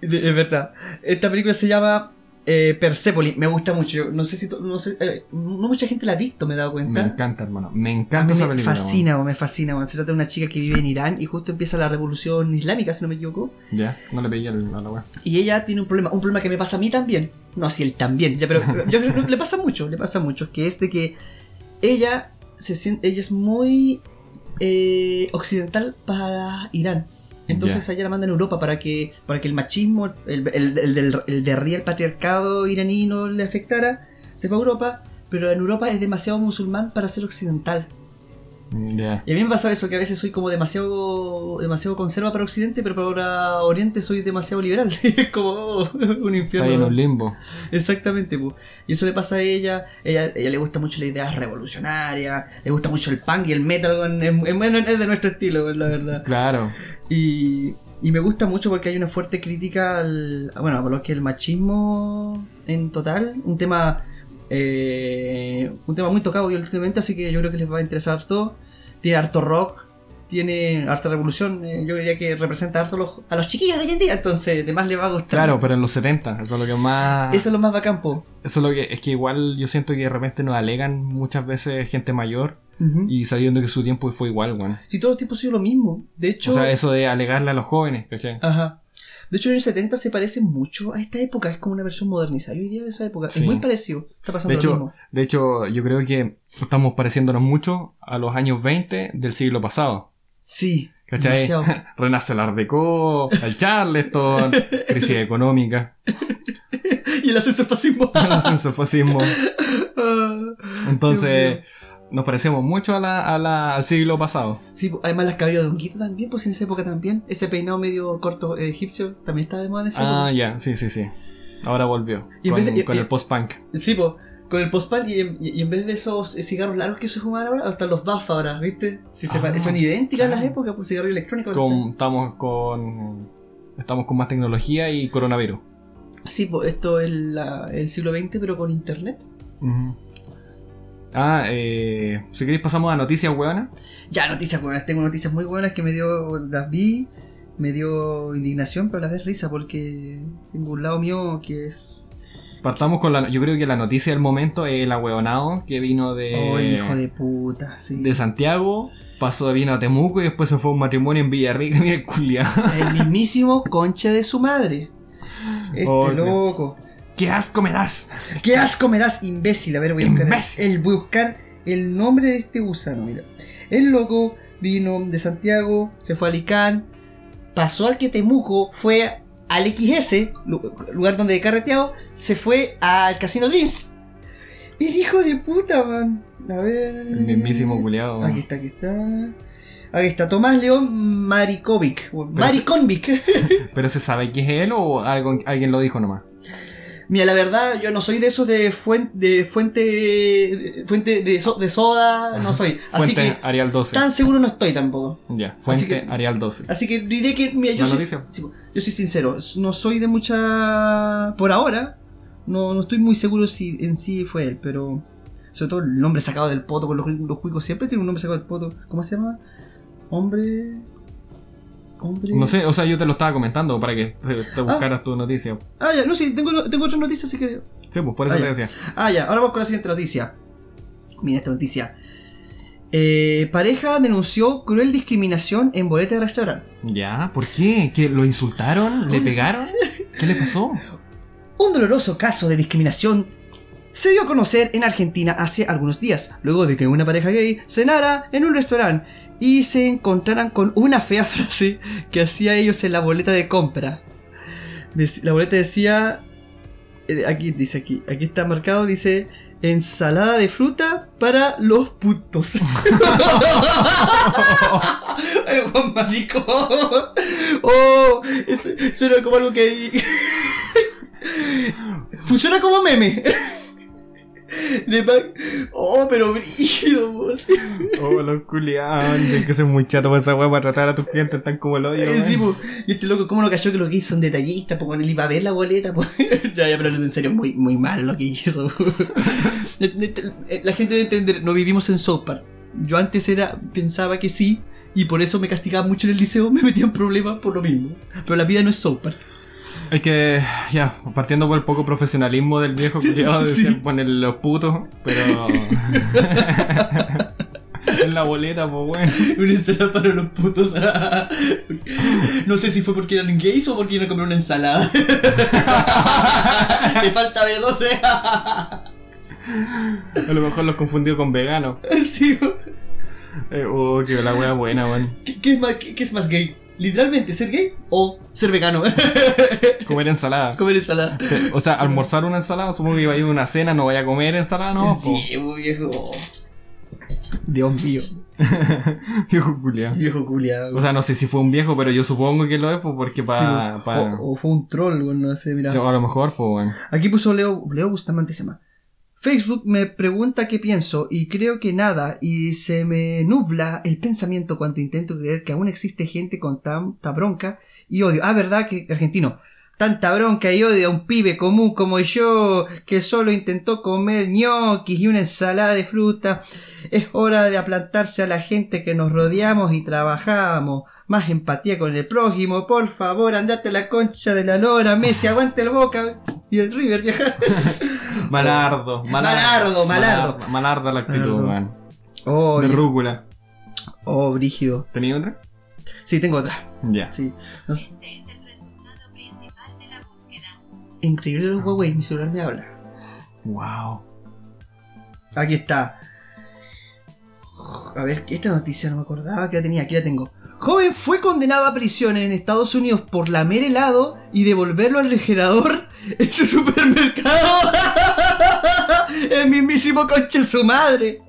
es verdad. Esta película se llama Eh, Persepolis, me gusta mucho. Yo no sé si. to- No, sé, eh, no mucha gente la ha visto, me he dado Me cuenta. encanta, hermano. Me A encanta mí esa me fascina, me fascina. Se trata de una chica que vive en Irán y justo empieza la revolución islámica, si no me equivoco. Ya, no le pegué a la weá. Y ella tiene un problema, un problema que me pasa a mí también. No, si él también, ya, pero, pero yo creo que le pasa mucho, le pasa mucho, que es de que ella se siente, ella es muy eh, occidental para Irán. Entonces allá la mandan a Europa para que, para que el machismo, el, el, el, el de patriarcado iraní no le afectara, se fue a Europa, pero en Europa es demasiado musulmán para ser occidental. Y a mí me pasa eso, que a veces soy como demasiado demasiado conserva para Occidente, pero para Oriente soy demasiado liberal. Es como oh, un infierno. Ahí en un limbo. Exactamente, pu. y eso le pasa a ella. ella. Ella le gusta mucho la idea revolucionaria, le gusta mucho el punk y el metal, es, de nuestro estilo, la verdad. Claro. Y, y me gusta mucho porque hay una fuerte crítica al. Bueno, a lo que el machismo en total, un tema. Eh, un tema muy tocado últimamente, así que yo creo que les va a interesar harto. Tiene harto rock, tiene harta revolución, eh, yo diría que representa harto a los, a los chiquillos de hoy en día, entonces además les va a gustar. Claro, pero en los 70, eso es lo que más. Eso es lo más bacán, po. Eso es lo que. Es que igual yo siento que de repente nos alegan muchas veces gente mayor y sabiendo que su tiempo fue igual, weón. Si todo el tiempo ha sido lo mismo. De hecho, O sea, eso de alegarle a los jóvenes, ¿cachai? ajá. De hecho, en el 70 se parece mucho a esta época. Es como una versión modernizada. Yo diría de esa época. Sí. Es muy parecido. Está pasando De lo hecho, mismo. de hecho, yo creo que estamos pareciéndonos mucho a los años 20 del siglo pasado. Sí. ¿Cachai? Renace el Art Deco, el Charleston, crisis económica, y el ascenso fascismo. el ascenso fascismo. Ah, Entonces, nos parecemos mucho a la, a la- al siglo pasado. Sí, además las cabellos de honguito también, pues en esa época también. Ese peinado medio corto eh, egipcio también estaba de moda en esa Ah, época. ya, sí, sí, sí. Ahora volvió. Y con, de- con y- el post-punk. Sí, pues. Con el postpan y, y en vez de esos eh, cigarros largos que se fuman ahora, hasta los BAF ahora, ¿viste? Si se Ah, son idénticas las ah. épocas, pues cigarro electrónico. Con, estamos con. Estamos con más tecnología y coronavirus. Sí, pues esto es la- el siglo XX, pero con internet. Ah, eh, si queréis pasamos a noticias, hueonas. Ya, noticias buenas. Tengo noticias muy buenas que me dio. Las vi, me dio indignación, pero a la vez risa, porque tengo un lado mío que es. Partamos con la. Yo creo que la noticia del momento es el ahueonado que vino de. Oh, el hijo de puta, sí. de Santiago. Pasó, vino a Temuco y después se fue a un matrimonio en Villarrica. Mira, culiado. El mismísimo concha de su madre. Este Oh, loco. ¡Qué asco me das! ¡Qué asco me das, imbécil! A ver, voy a buscar, el, voy a buscar el nombre de este gusano. Mira. El loco vino de Santiago, se fue a Alicán, pasó al que Temuco, fue al XS, lu- lugar donde he carreteado, se fue al Casino Dreams. El hijo de puta, man. A ver. El mismísimo culiado. Aquí está, aquí está. Aquí está, Tomás León Marikovic. Marikonvic. ¿Pero se sabe que es él o algo, alguien lo dijo nomás? Mira, la verdad, yo no soy de esos de fuente de fuente de, fuente de, so- de soda, no soy. Así Fuente que Arial 12. tan seguro no estoy tampoco. Ya, Así Fuente que- Arial 12. Así que diré que, mira, yo ¿La soy, yo soy sincero, no soy de mucha... Por ahora, no, no estoy muy seguro si en sí fue él, pero... Sobre todo el nombre sacado del poto, con los, los cuicos siempre tiene un nombre sacado del poto. ¿Cómo se llama? Hombre... Hombre... No sé, o sea, yo te lo estaba comentando para que te, te buscaras tu noticia. Ah, ya, no, sí, tengo, tengo otra noticia, así que... Sí, pues por eso Ah, te ya. decía. Ah, ya, ahora vamos con la siguiente noticia. Mira esta noticia. Eh, pareja denunció cruel discriminación en boleta de restaurante. Ya, ¿por qué? ¿Que lo insultaron? ¿Le pegaron? ¿Qué le pasó? Un doloroso caso de discriminación se dio a conocer en Argentina hace algunos días, luego de que una pareja gay cenara en un restaurante y se encontraran con una fea frase que hacía ellos en la boleta de compra. La boleta decía, eh, aquí dice aquí, aquí está marcado, dice ensalada de fruta para los putos. Ay, Juan Marico. Oh, eso, suena como algo que Funciona como meme. De pa- oh, pero brígido, vos. Oh, los culiados. Que ser muy chato para esa weá para tratar a tus clientes tan como el. Eh, sí, po. Y este loco, ¿cómo no cayó que lo que hizo son detallistas? Porque él iba a ver la boleta. po. ya, ya, pero en serio, muy, muy mal lo que hizo. la gente debe entender, no vivimos en South Park. Yo antes era, pensaba que sí, y por eso me castigaba mucho en el liceo, me metía en problemas por lo mismo. Pero la vida no es South Park. Es que, ya, partiendo por el poco profesionalismo del viejo culiado de Sí. poner los putos, pero. en la boleta, pues bueno. Una ensalada para los putos. no sé si fue porque eran gays o porque iban a comer una ensalada. Te falta B12. A lo mejor los confundió con vegano. sí, Eh, oh, que la wea buena, weón. ¿Qué, qué qué- qué es más gay? ¿Literalmente ser gay o ser vegano? Comer ensalada. Comer ensalada. O sea, almorzar una ensalada, supongo que iba a ir a una cena, no vaya a comer ensalada, no. sí, muy viejo. Dios mío. Viejo culiao. Viejo culiado. O sea, no sé si fue un viejo, pero yo supongo que lo es, pues, porque para. o, o fue un troll, bueno, no sé, mira. a lo mejor, pues, bueno. Aquí puso Leo, Leo Bustamante se llama. Facebook me pregunta qué pienso y creo que nada y se me nubla el pensamiento cuando intento creer que aún existe gente con tanta bronca y odio. Ah, verdad que argentino. Tanta bronca y odio a un pibe común como yo que solo intentó comer ñoquis y una ensalada de fruta. Es hora de aplantarse a la gente que nos rodeamos y trabajamos. Más empatía con el prójimo, por favor, andate a la concha de la lora, Messi, aguante el boca y el River, vieja. Malardo, Malardo, malardo. Malar- Malarda la actitud, weón. Oh, De rúcula. oh, brígido. ¿Tenía otra? Sí, tengo otra. Ya. Sí. No sé. Este es el resultado principal de la búsqueda. Increíble los Huawei, mi celular me habla. Wow. Aquí está. A ver, esta noticia no me acordaba que la tenía, aquí la tengo. Joven fue condenado a prisión en Estados Unidos por lamer helado y devolverlo al refrigerador en su supermercado. El mismísimo coche su madre.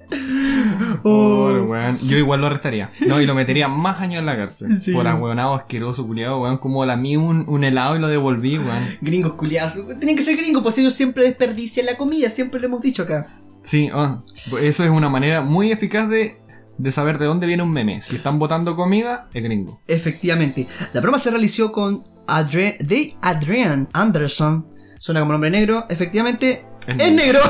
Oh, Oh. weón. Yo igual lo arrestaría. No, y lo metería más años en la cárcel. Sí. Por ahueonado asqueroso, culiado, weón. Como la mí un, un helado y lo devolví, weón. Gringos culiados. Tienen que ser gringos, pues ellos siempre desperdician la comida, siempre lo hemos dicho acá. Sí, oh, eso es una manera muy eficaz de, de saber de dónde viene un meme. Si están botando comida, es gringo. Efectivamente. La broma se realizó con Adre de Adrian Anderson. Suena como nombre negro. Efectivamente, Es es negro.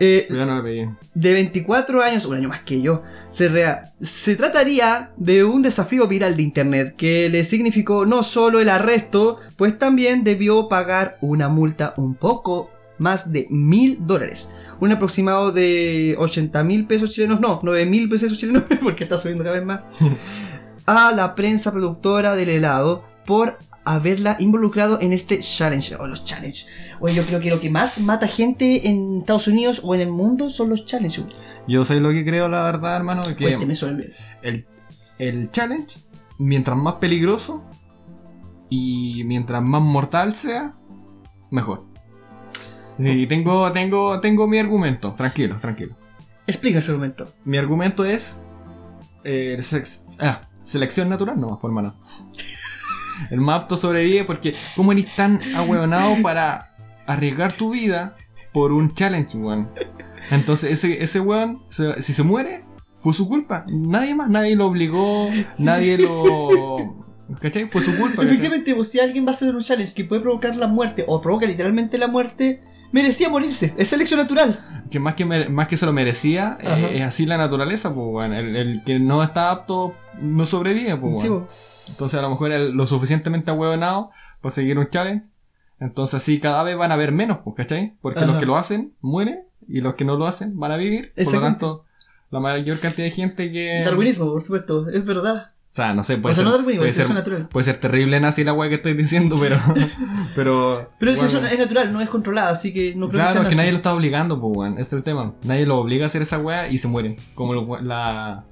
Eh, Ya no lo pedí. de 24 años, un año más que yo, se, rea- se trataría de un desafío viral de internet que le significó no solo el arresto, pues también debió pagar una multa un poco más de mil dólares. Un aproximado de 80 mil pesos chilenos, no, 9 mil pesos chilenos, porque está subiendo cada vez más, a la prensa productora del helado por haberla involucrado en este challenge. O los challenge. Oye, yo creo que lo que más mata gente en Estados Unidos o en el mundo son los challenges. Yo sé lo que creo, la verdad, hermano. Que Cuénteme sobre el, el challenge, mientras más peligroso y mientras más mortal sea, mejor. Y tengo, tengo, tengo mi argumento. Tranquilo, tranquilo. Explica ese momento. Mi argumento es eh, sex- ah, selección natural, no, por mano. El más apto sobrevive porque ¿cómo eres tan ahueonado para arriesgar tu vida por un challenge, weón? Entonces ese, ese weón, se- si se muere, fue su culpa. Nadie más, nadie lo obligó, nadie lo... ¿Cachai? Fue su culpa. Efectivamente, pues, si alguien va a hacer un challenge que puede provocar la muerte o provoca literalmente la muerte, merecía morirse. Es selección natural. Que más que, mere- más que se lo merecía, eh, es así la naturaleza, pues. El, el que no está apto no sobrevive, pues. Sí, pues. Entonces a lo mejor es lo suficientemente ahueonado para seguir un challenge. Entonces así cada vez van a haber menos, pues, ¿cachai? Porque Ajá. los que lo hacen mueren y los que no lo hacen van a vivir. Por lo tanto, la mayor cantidad de gente que... Darwinismo, por supuesto, es verdad. O sea, no sé, puede o sea, ser... no darwinismo, puede es ser, natural. puede ser terrible nazi la weá que estoy diciendo, pero... pero Pero es, bueno. es natural, no es controlada, así que no creo que Claro, sea es que nadie lo está obligando, pues, weón. Ese es el tema. Nadie lo obliga a hacer esa weá y se mueren. Como we- la...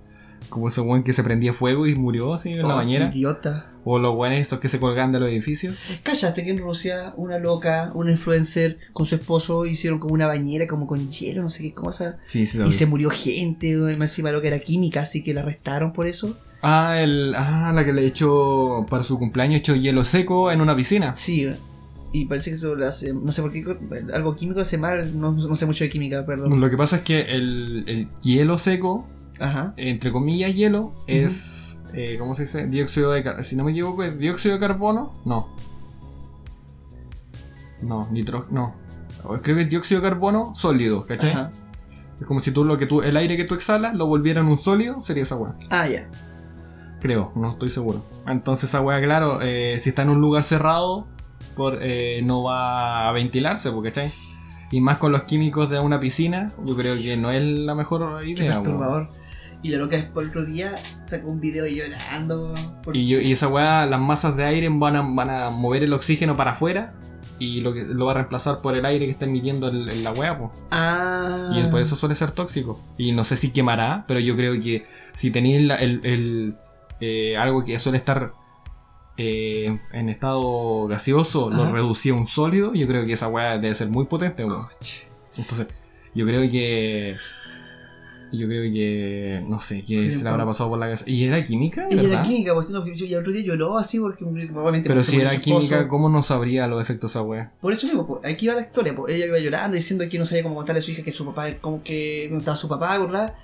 Como ese weón que se prendía fuego y murió así en la Oh, bañera. Idiota. O los weones estos que se colgan de los edificios. Cállate que en Rusia una loca, una influencer con su esposo hicieron como una bañera como con hielo, no sé qué cosa. Sí, sí, Y se murió gente, encima lo que era química, así que la arrestaron por eso. Ah, el, ah, la que le echó para su cumpleaños, echó hielo seco en una piscina. Sí, y parece que eso lo hace, no sé por qué, algo químico hace mal, no, no sé mucho de química, perdón. Lo que pasa es que el, el hielo seco, Ajá. entre comillas hielo, es, eh, ¿cómo se dice? Dióxido de carbono. Si no me equivoco, es dióxido de carbono. No. No, nitrógeno. No. Creo que es dióxido de carbono sólido, ¿cachai? Ajá. Es como si tú lo que tú, el aire que tú exhalas lo volviera en un sólido, sería esa weá. Ah, ya. Creo, no estoy seguro. Entonces esa weá, claro, eh, si está en un lugar cerrado, por, eh, no va a ventilarse, ¿cachai? Y más con los químicos de una piscina, yo creo que no es la mejor Qué idea. weón. perturbador. Y la loca es por otro día sacó un video llorando. por- Y, yo- y esa weá, las masas de aire van a, van a mover el oxígeno para afuera y lo, que, lo va a reemplazar por el aire que está emitiendo el- en la weá, pues. Ah. Y por eso suele ser tóxico. Y no sé si quemará, pero yo creo que si tenéis el, el, eh, algo que suele estar eh, en estado gaseoso, lo reducía a un sólido, yo creo que esa weá debe ser muy potente. weón. Coche. Entonces, yo creo que... Yo creo que... No sé, que se le habrá pasado por la cabeza. ¿Y era química? Ella era química, pues no, y el otro día lloró así porque probablemente Pero si era química, ¿cómo no sabría los efectos de esa weá? Por eso mismo, pues, aquí va la historia, pues, ella iba llorando diciendo que no sabía cómo contarle a su hija que su papá, como que no estaba su papá, ¿verdad?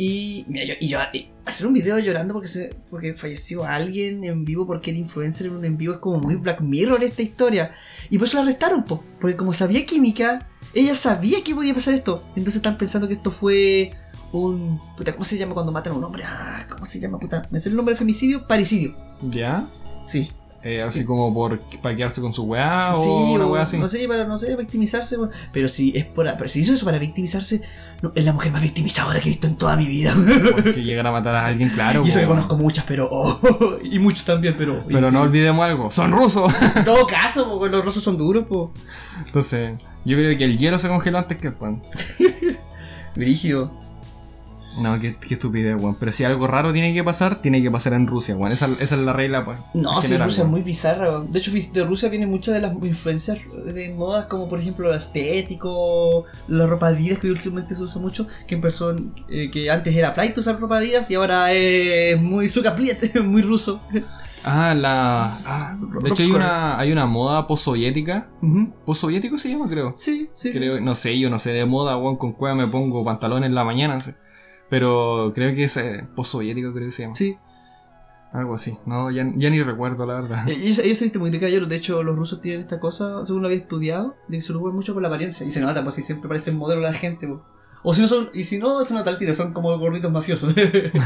Y, mira, yo, y yo- y hacer un video llorando porque se, porque falleció alguien en vivo porque era influencer en un en vivo es como muy Black Mirror esta historia. Y por eso la arrestaron, po, porque como sabía química, ella sabía que podía pasar esto. Entonces están pensando que esto fue un... Puta, ¿cómo se llama cuando matan a un hombre? Ah, ¿cómo se llama, puta? ¿Me sale el nombre del femicidio? Paricidio. ¿Ya? Sí. Eh, así como por para quedarse con su weá o Sí, una weá así. no sé, para no sé, victimizarse, pero si es por, pero si hizo eso para victimizarse, no, es la mujer más victimizadora que he visto en toda mi vida. Porque llegar a matar a alguien, claro. y eso que po. conozco muchas, pero oh, y muchos también, pero Pero no olvidemos algo, son rusos. en todo caso, porque los rusos son duros, po. Entonces, yo creo que el hielo se congeló antes que el pan. Brígido. No, qué, qué estupidez, weón. Pero si algo raro tiene que pasar, tiene que pasar en Rusia, weón. Esa, esa es la regla, pues. No, sí, Rusia es muy bizarra. weón. De hecho, de Rusia vienen muchas de las influencias de modas, como por ejemplo lo estético, la ropa Adidas, que últimamente se usa mucho, que empezó, en- eh, que antes era flight usar ropa Adidas y ahora es muy sucapliete, muy ruso. Ah, la. Ah, de hecho, hay una, hay una moda post-soviética. Ujú. ¿Post-soviético se llama, creo? Sí, sí, sí. creo, no sé, yo no sé de moda, weón, con cueva me pongo pantalones en la mañana, no sé. Pero creo que es eh, post-soviético, creo que se llama. Sí. Algo así. No, ya, ya ni recuerdo, la verdad. Ellos, ellos se visten muy de caballero. De hecho, los rusos tienen esta cosa, según lo había estudiado, de que se preocupan mucho por la apariencia. Y se nota, pues si siempre parecen modelo la gente. pues. O si no son, y si no, se nota el tiro, son como gorditos mafiosos.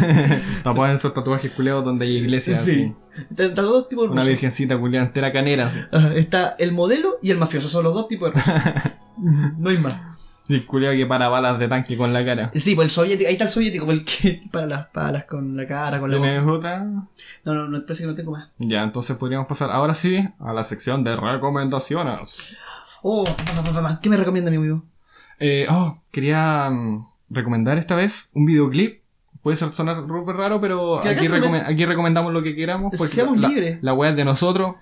Tapaban esos tatuajes culeados donde hay iglesias. Sí. Están dos tipos de así. Una rusos. virgencita culeada entera canera. así. Está el modelo y el mafioso, son los dos tipos de rusos. no hay más. El culeado que para balas de tanque con la cara. Sí, pues el soviético, ahí está el soviético, pues el que para las palas con la cara, con la boca. ¿Tienes otra? No, no, no, parece que no tengo más. Ya, entonces podríamos pasar ahora sí a la sección de recomendaciones. Oh, ¿qué me recomienda mi amigo? Eh, oh, quería mm, recomendar esta vez un videoclip. Puede ser sonar súper raro, pero aquí, recome- aquí recomendamos lo que queramos. Porque Seamos la, libres. La web es de nosotros.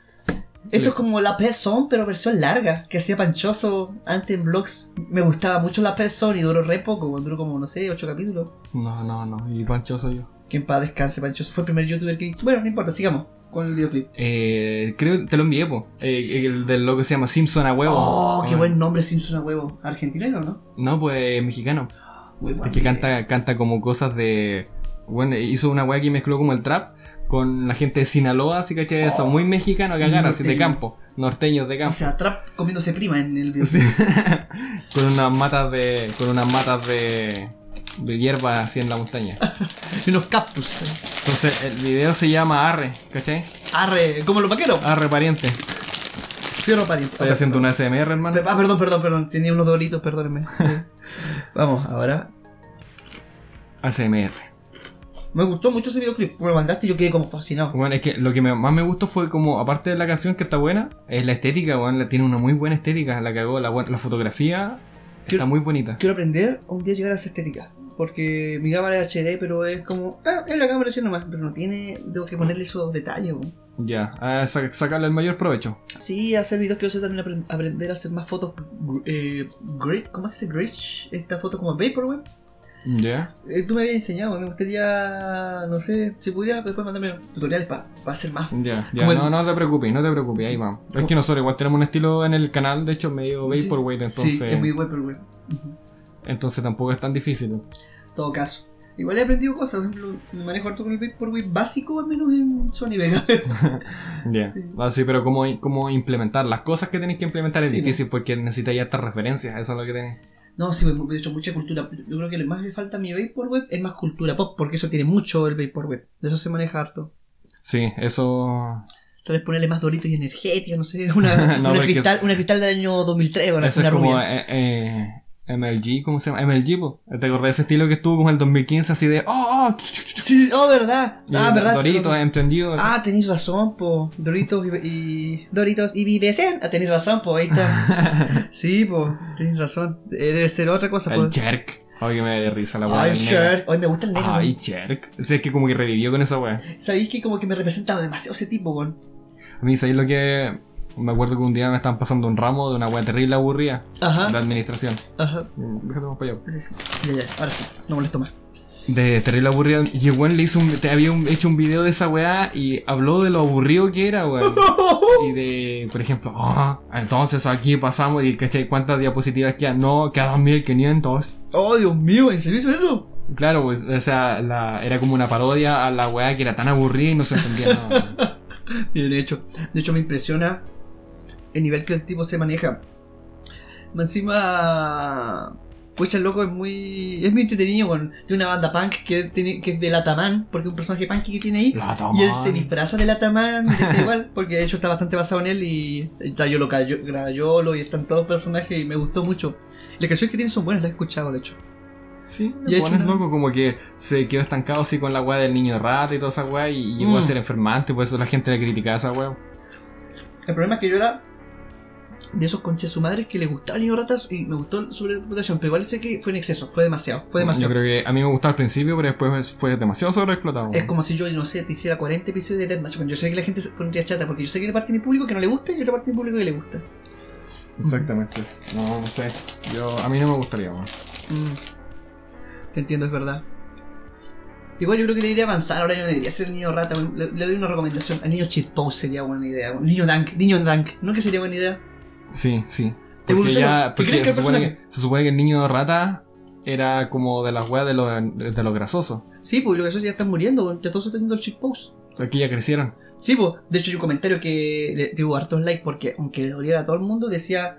Esto es como la P-Zone, pero versión larga, que hacía Panchoso antes en vlogs. Me gustaba mucho la P-Zone y duró re poco, duró como, no sé, 8 capítulos. No, no, no. Y Pancho soy yo. Que en paz descanse, Panchoso fue el primer youtuber que... Bueno, no importa, sigamos con el videoclip. Eh, creo te lo envié, po. Eh, el del lo que se llama Simpson a huevo. Oh, qué Ah, buen nombre Simpson a huevo. ¿Argentino no? No, pues mexicano. Muy. Es que canta, canta como cosas de. Bueno, hizo una weá que mezcló como el trap con la gente de Sinaloa, así que eso, Oh. muy mexicano que agarra, así de campo, norteños de O campo. sea, Trap comiéndose prima en el video. Sí. con unas matas de. con unas matas de. de hierba así en la montaña. Y unos cactus. Entonces el video se llama Arre, ¿cachai? Arre, como los vaqueros. Arre pariente. Fierro pariente. Estoy haciendo una SMR, hermano. Ah, perdón, perdón, perdón. Tenía unos dolitos, perdónenme. Vamos, ahora. ASMR. Me gustó mucho ese videoclip. Me lo mandaste y yo quedé como fascinado. Bueno, es que lo que me- más me gustó fue como, aparte de la canción que está buena, es la estética, la- tiene una muy buena estética, la cagó, la, la fotografía Quiero- está muy bonita. Quiero aprender un día llegar a esa estética. Porque mi cámara es HD, pero es como. Ah, es la cámara así nomás. Pero no tiene. Tengo que ponerle esos detalles, weón. Ya, sa- sacarle el mayor provecho. Sí, hacer videos quiero hacer también apren- aprender a hacer más fotos. Eh, great, ¿Cómo se dice great? Esta foto como Vaporwave. Ya. Eh, tú me habías enseñado, me gustaría. No sé, si pudiera después mandarme tutoriales para hacer más. Ya, ya, el- no, no te preocupes, no te preocupes, ahí Sí. vamos. Es que nosotros igual tenemos un estilo en el canal, de hecho medio Sí, Vaporwave, entonces, Sí, es muy Vaporwave. Ujú. entonces tampoco es tan difícil. En todo caso. Igual he aprendido cosas, por ejemplo, me manejo harto con el Vaporwave básico, al menos en Sony Vega. Ya, Sí. Ah, sí, pero cómo, cómo implementar las cosas que tenéis que implementar es Sí, difícil porque necesitáis estas referencias, eso es lo que tenéis. No, sí, de hecho, mucha cultura. Yo creo que lo más me falta a mi Vaporwave es más cultura pop, porque eso tiene mucho el Vaporwave. De eso se maneja harto. Sí, eso. Tal vez ponerle más doritos y energética, no sé. Una, No, una porque cristal, una cristal del año 2003, bueno, Eso es como eh, eh, MLG, ¿cómo se llama? MLG, po. ¿Te acordás de ese estilo que estuvo como en el 2015 así de. ¡Oh! oh Sí, sí, oh, verdad. y Ah, verdad. Doritos, emprendido. Ah, tenéis razón, po. Doritos y, y Doritos y Vivesen. Ah, tenéis razón, po. Ahí está. sí, po. Tenéis razón. Eh, debe ser otra cosa, po. el Jerk. Ay, que me da risa la weá. Ay, shirt. Hoy me gusta el negro. Ay, Jerk. O sea, es que como que revivió con esa weá. Sabéis que como que me representaba demasiado ese tipo, weón. A mí, ¿sabéis lo que.? Me acuerdo que un día me estaban pasando un ramo de una weá terrible aburrida Ajá. de administración. Ajá. Mm, Déjate más para allá. Sí, sí. Ya, ya. Ahora sí. No molesto más. De terrible aburrida. Y el weón le hizo un, te había un- hecho un video de esa weá y habló de lo aburrido que era, weón. Y de, por ejemplo, ah, entonces aquí pasamos y ¿cachai? ¿Cuántas diapositivas quedan? No, quedan 1500. Oh, Dios mío, ¿en serio hizo eso? Claro, pues, o sea, la, era como una parodia a la weá que era tan aburrida y no se entendía nada. Bien hecho. De hecho, me impresiona el nivel que el tipo se maneja. Encima. Pucha, el loco es muy. Es muy entretenido, weón. Tiene una banda punk que, tiene, que es de Lataman, porque es un personaje punk que tiene ahí. La Y él se disfraza de Lataman, igual, porque de hecho está bastante basado en él. Y está Yolo Grayolo, y están todos los personajes, y me gustó mucho. Las canciones que tienen son buenas, las he escuchado, de hecho. Sí, Y y hecho una- loco como que se quedó estancado así con la weá del niño rata y toda esa weá y llegó Mm. a ser enfermante, por eso la gente le criticaba a esa weá. El problema es que yo era de esos conches su madre que le gustaba el niño ratas y me gustó su reputación, pero igual sé que fue en exceso, fue demasiado, fue Yo demasiado. creo que a mí me gustó al principio, pero después fue demasiado sobreexplotado. Es como si yo, no sé, te hiciera 40 episodios de Deathmatch. Bueno, yo sé que la gente se pondría chata porque yo sé que hay una parte de mi público que no le gusta y otra parte de mi público que le gusta. Exactamente. No, no sé. Yo, a mí no me gustaría, weón. Mm. Te entiendo, es verdad. Igual yo creo que debería avanzar ahora, yo no debería ser el niño rata. Le, le doy una recomendación. Al niño shitpost sería buena idea. Niño dank, niño dank. ¿No que sería buena idea? Sí, sí. Porque ya, ¿Qué porque crees que se, supone que, personaje? se supone que el niño rata era como de las weas de los, de los grasosos. Sí, pues lo que eso ya están muriendo, ya todos están teniendo el shitpost. Aquí ya crecieron. Sí, pues, de hecho hay un comentario que le tuvo hartos likes porque aunque le doliera a todo el mundo, decía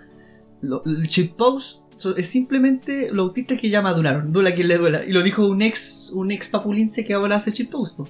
lo, el shitpost so- es simplemente los autistas que ya maduraron, duela quien le duela. Y lo dijo un ex, un ex papulince que ahora hace shitpost. po.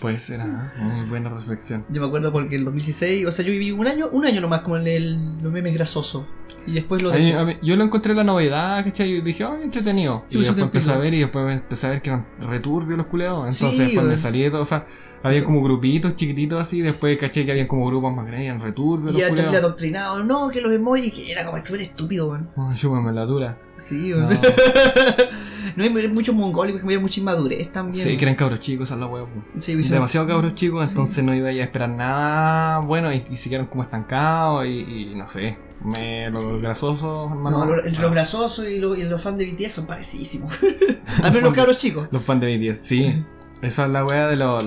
Puede ser, ah, muy buena reflexión. Yo me acuerdo porque el 2016, o sea, yo viví un año, un año nomás como en el, los memes grasosos. Y después lo A mí- dejé. a mí- yo lo encontré la novedad, ¿cachai? Y dije, ay, entretenido. Sí, y pues, después empecé a ver y después me empecé a ver que eran returbios los culeados. Sí, Entonces después weón. me salí de todo, o sea, había como grupitos chiquititos así, después caché que habían como grupos más grandes, eran returbios Y los ya adoctrinado, no, que los emojis, que era como súper estúpido, weón. Oh, chúpame la dura. Sí, weón. No, hay muchos mongólicos, había mucha inmadurez también. Sí, que eran cabros chicos, es la po. Sí, hizo- demasiado cabros chicos, Sí. entonces no iba a esperar nada bueno y, y se quedaron como estancados y, y no sé. Me, los Sí. grasosos, hermano. No, los, ah, los grasosos y los, y los fans de BTS son parecidísimos. Al menos los cabros chicos. Los fans de BTS, sí. Esa es la wea de los,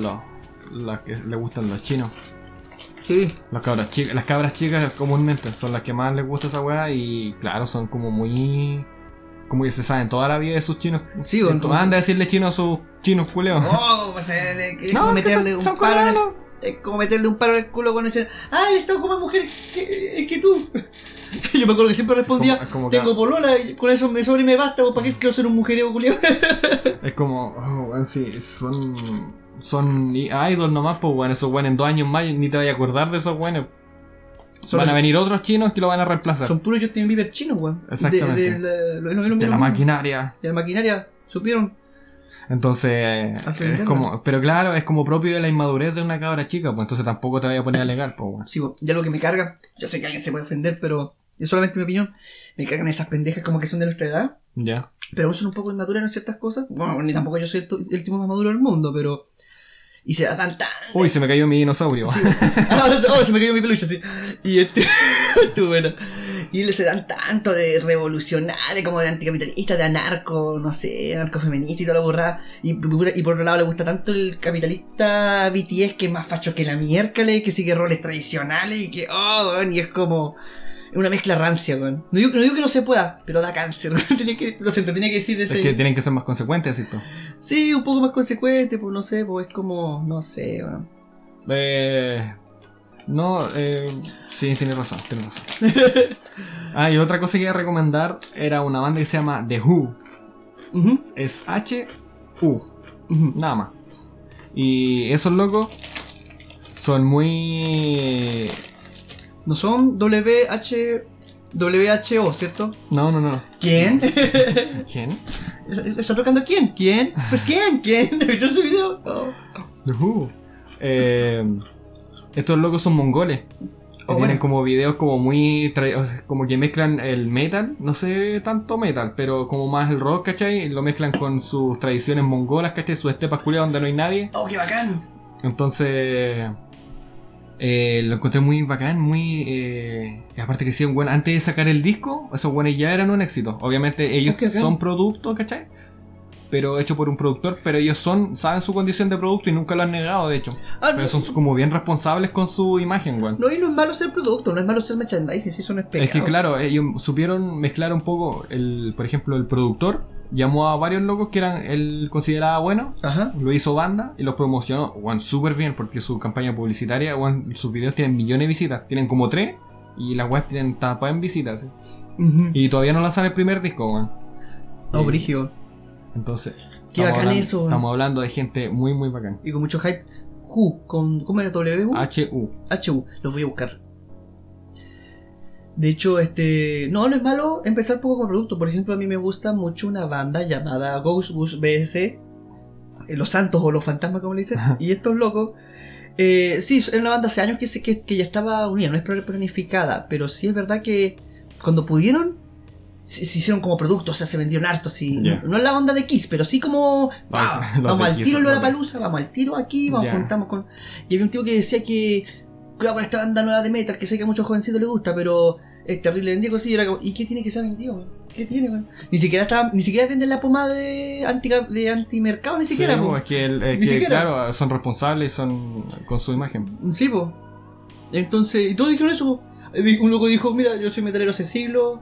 los, que le gustan los chinos. Sí. Los cabras chicas, las cabras chicas comúnmente son las que más les gusta esa wea y claro, son como muy... Como que se saben toda la vida de sus chinos. Sí, bueno, Entonces, Anda a decirle chino a sus chinos culeos. Oh, o sea, le- es No, como es meterle son- un son paro en el, es como meterle un paro en el culo con ese ah él está con más mujer que, que tú yo me acuerdo que siempre respondía Es como- es como tengo polola con eso me sobre y me basta ¿para qué quiero ser un mujeriego culiao? Es como, oh, weón, sí, son. Son i- idol nomás, pues, weón. Esos weones en dos años más ni te vayas a acordar de esos weones. Son- Van a venir otros chinos que lo van a reemplazar. son puros Justin Bieber chinos weón Exactamente. de, de la- lo- lo- lo- de lo- la maquinaria. de la maquinaria supieron Entonces, es como, pero claro, es como propio de la inmadurez de una cabra chica, pues entonces tampoco te vayas a poner a alegar, pues, weón. Sí, ya lo que me carga, yo sé que alguien se puede ofender, pero es solamente mi opinión. Me cargan esas pendejas como que son de nuestra edad, Ya. pero son un poco inmaduras en ciertas cosas. Bueno, ni tampoco yo soy el, el tipo más maduro del mundo, pero. Y se da tan tan. Uy, se me cayó mi dinosaurio. Sí, ah, oh, se me cayó mi peluche, sí. Y este. Estuvo bueno. Y se dan tanto de revolucionario, como de anticapitalista, de anarco, no sé, anarcofeminista y toda la burrada. Y, y por otro lado le gusta tanto el capitalista BTS que es más facho que la miércoles, que sigue roles tradicionales y que, oh, y es como una mezcla rancia, weón. No digo, no digo que no se pueda, pero da cáncer, weón. Tenía que, lo siento, tenía que decir es ese. que tienen que ser más consecuentes, ¿sí? Sí, un poco más consecuente, pues no sé, pues es como, no sé, weón. Eh, No, eh, sí, tienes razón, tienes razón. ah, y otra cosa que iba a recomendar era una banda que se llama The Who. Es H-U, nada más. Y esos locos son muy... No son WH... WHO, ¿cierto? No, no, no. ¿Quién? ¿Quién? ¿Está tocando quién? ¿Quién? Pues quién, ¿quién? ¿Viste ese video? No. The Who. Eh, estos locos son mongoles. Oh, tienen bueno. como videos como muy... como que mezclan el metal, no sé tanto metal, pero como más el rock, ¿cachai? Lo mezclan con sus tradiciones mongolas, ¿cachai? Sus estepas culiadas donde no hay nadie. Oh, qué bacán. Entonces... eh, lo encontré muy bacán, muy... Eh, y aparte que sí, un buen, antes de sacar el disco, esos buenos ya eran un éxito. Obviamente ellos son productos, ¿cachai? Pero hecho por un productor, pero ellos son, saben su condición de producto y nunca lo han negado, de hecho. Ah, Pero no, son como bien responsables con su imagen, weón. no, y no es malo ser producto, no es malo ser merchandising, si pecado. Es que claro, ellos supieron mezclar un poco, el, por ejemplo, el productor llamó a varios locos que eran, él consideraba bueno, Ajá. lo hizo banda y los promocionó, weón, súper bien, porque su campaña publicitaria, weón, sus videos tienen millones de visitas, tienen como tres y las webs tienen tapadas en visitas. Y todavía no lanzan el primer disco, weón. Y- brigio. Entonces, Qué estamos bacán hablando- eso, weón. Estamos hablando de gente muy, muy bacán. Y con mucho hype. Who, con, ¿cómo era W? HU. HU, los voy a buscar. De hecho, este. No, no es malo empezar poco con producto. Por ejemplo, a mí me gusta mucho una banda llamada Ghost Bus BS. eh, Los Santos o los Fantasmas, como le dicen. y estos locos. eh, sí, es una banda hace años que, se- que, que ya estaba unida, no es planificada. Pero sí es verdad que cuando pudieron. Se, se hicieron como productos, o sea, se vendieron hartos. Y. No es la onda de Kiss, pero sí como. No, "Ah, es- vamos al Kiss tiro en la palusa, vamos al tiro aquí, vamos, Ya. juntamos con. Y había un tipo que decía que. Cuidado con esta banda nueva de metal, que sé que a muchos jovencitos les gusta, pero es terrible vendido así. Y, era como, ¿Y qué tiene que ser vendido? man? ¿Qué tiene, man? Ni siquiera estaba, ni siquiera venden la pomada de anti de antimercado, ni siquiera, Sí, po. es que, el- es claro, son responsables y son con su imagen. Sí, po. Entonces, y todos dijeron eso. po. Un loco dijo, mira, yo soy metalero hace siglos.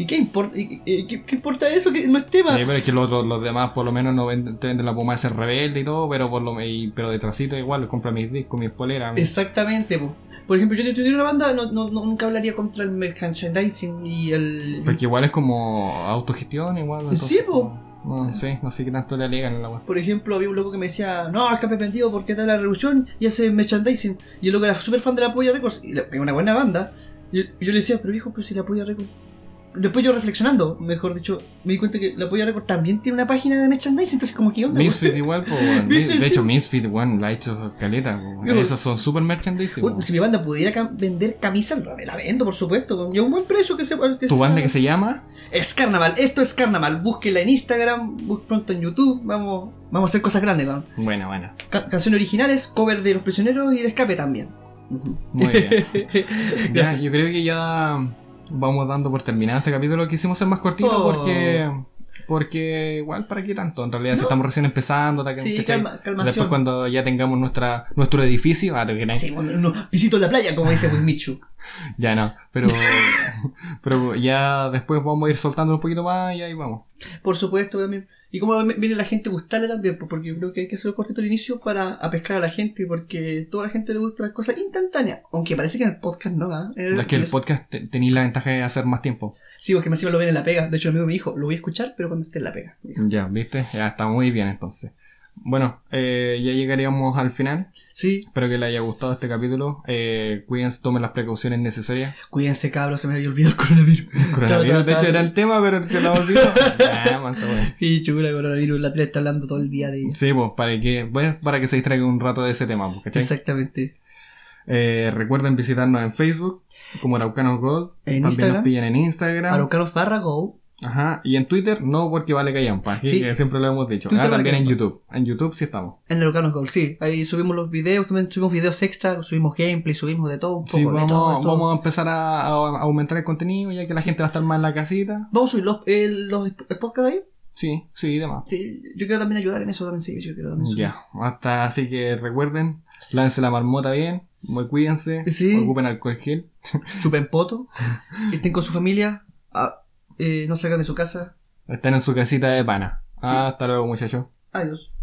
¿Y qué importa, y- y- qué, qué importa eso? Que no es tema. Sí, pero es que los, demás por lo menos no venden, te venden la pomada de ser rebelde y todo, pero por lo y- pero detrásito igual, compra mis discos, mis poleras. mis- Exactamente, po. por ejemplo, yo que tuviera una banda, no, no- no- nunca hablaría contra el merchandising y el. Porque igual es como autogestión, igual. entonces, Sí. No, no sé, no sé qué tanto le alegan en la web. Por ejemplo, había un loco que me decía, no, escape vendido porque está la revolución y hace merchandising. Y el loco era súper fan de la Polla Records, y la- una buena banda. Y yo, y yo le decía, pero viejo, pues si la Polla Records. Después yo reflexionando, mejor dicho, me di cuenta que la Polla Records también tiene una página de merchandising, entonces como que onda. Misfit igual, po, weón. De hecho Misfit, weón, la ha hecho caleta. Esas son super merchandising. Bueno, si mi banda pudiera cam- vender camisas, me la vendo, por supuesto. Y a un buen precio que se que ¿Tu sea- banda que se llama? Es carnaval, esto es carnaval. Búsquela en Instagram, bus pronto en YouTube. Vamos, vamos a hacer cosas grandes, con Bueno, bueno. ca- canciones originales, cover de los prisioneros y de escape también. Muy bien. Ya, yo creo que ya vamos dando por terminado este capítulo. Quisimos ser más cortito Oh. porque. Porque igual, ¿para qué tanto? En realidad, si estamos recién empezando, ta- Sí, ¿cachai? calma- después cuando ya tengamos nuestra nuestro edificio, ah, te. Sí, bueno, no, visito la playa, como dice Wismichu. ya no, pero pero ya después vamos a ir soltando un poquito más y ahí vamos. Por supuesto, también. Y como viene la gente a gustarle también, pues, porque yo creo que hay que hacer cortito al inicio para pescar a la gente, porque toda la gente le gusta las cosas instantáneas. Aunque parece que en el podcast no, ¿ah? Eh, es que el podcast te- tenéis la ventaja de hacer más tiempo. Sí, porque encima lo ven en la pega. De hecho, el amigo me dijo, lo voy a escuchar, pero cuando esté en la pega. Ya, ¿viste? Ya está muy bien entonces. Bueno, eh, ya llegaríamos al final. Sí, Espero que les haya gustado este capítulo. Eh, cuídense, tomen las precauciones necesarias. cuídense, cabros, se me había olvidado el coronavirus. Coronavirus, Ta, ta, de hecho, era el tema, pero se lo olvidó. Ah, manso, weón. Y chula, coronavirus, la tele está hablando todo el día de ella. Sí, pues, para que, bueno, para que se distraiga un rato de ese tema, pues, ¿cachai? Exactamente. Eh, recuerden visitarnos en Facebook, como Araucanos Gold. En También Instagram. nos pillan en Instagram. Araucanos barra go. Ajá. Y en Twitter, no porque vale callampa, Sí. que siempre lo hemos dicho. Twitter Ah, también en. YouTube. En YouTube sí estamos. En Araucanos Go, sí. Ahí subimos los videos, también subimos videos extra, subimos gameplay, subimos de todo un poco. Sí, de vamos, todo, de todo. vamos a empezar a, a aumentar el contenido, ya que la gente va a estar más en la casita. ¿Vamos a subir los, el, los el podcast de ahí? Sí, sí, y demás. Sí, yo quiero también ayudar en eso también, sí, yo quiero también subir. Ya, hasta así que recuerden, lance la marmota bien, muy cuídense, Sí. ocupen alcohol gel. Chupen poto, estén con su familia, ah, eh, no salgan de su casa. Estén en su casita de pana. Hasta luego, muchachos. Adiós.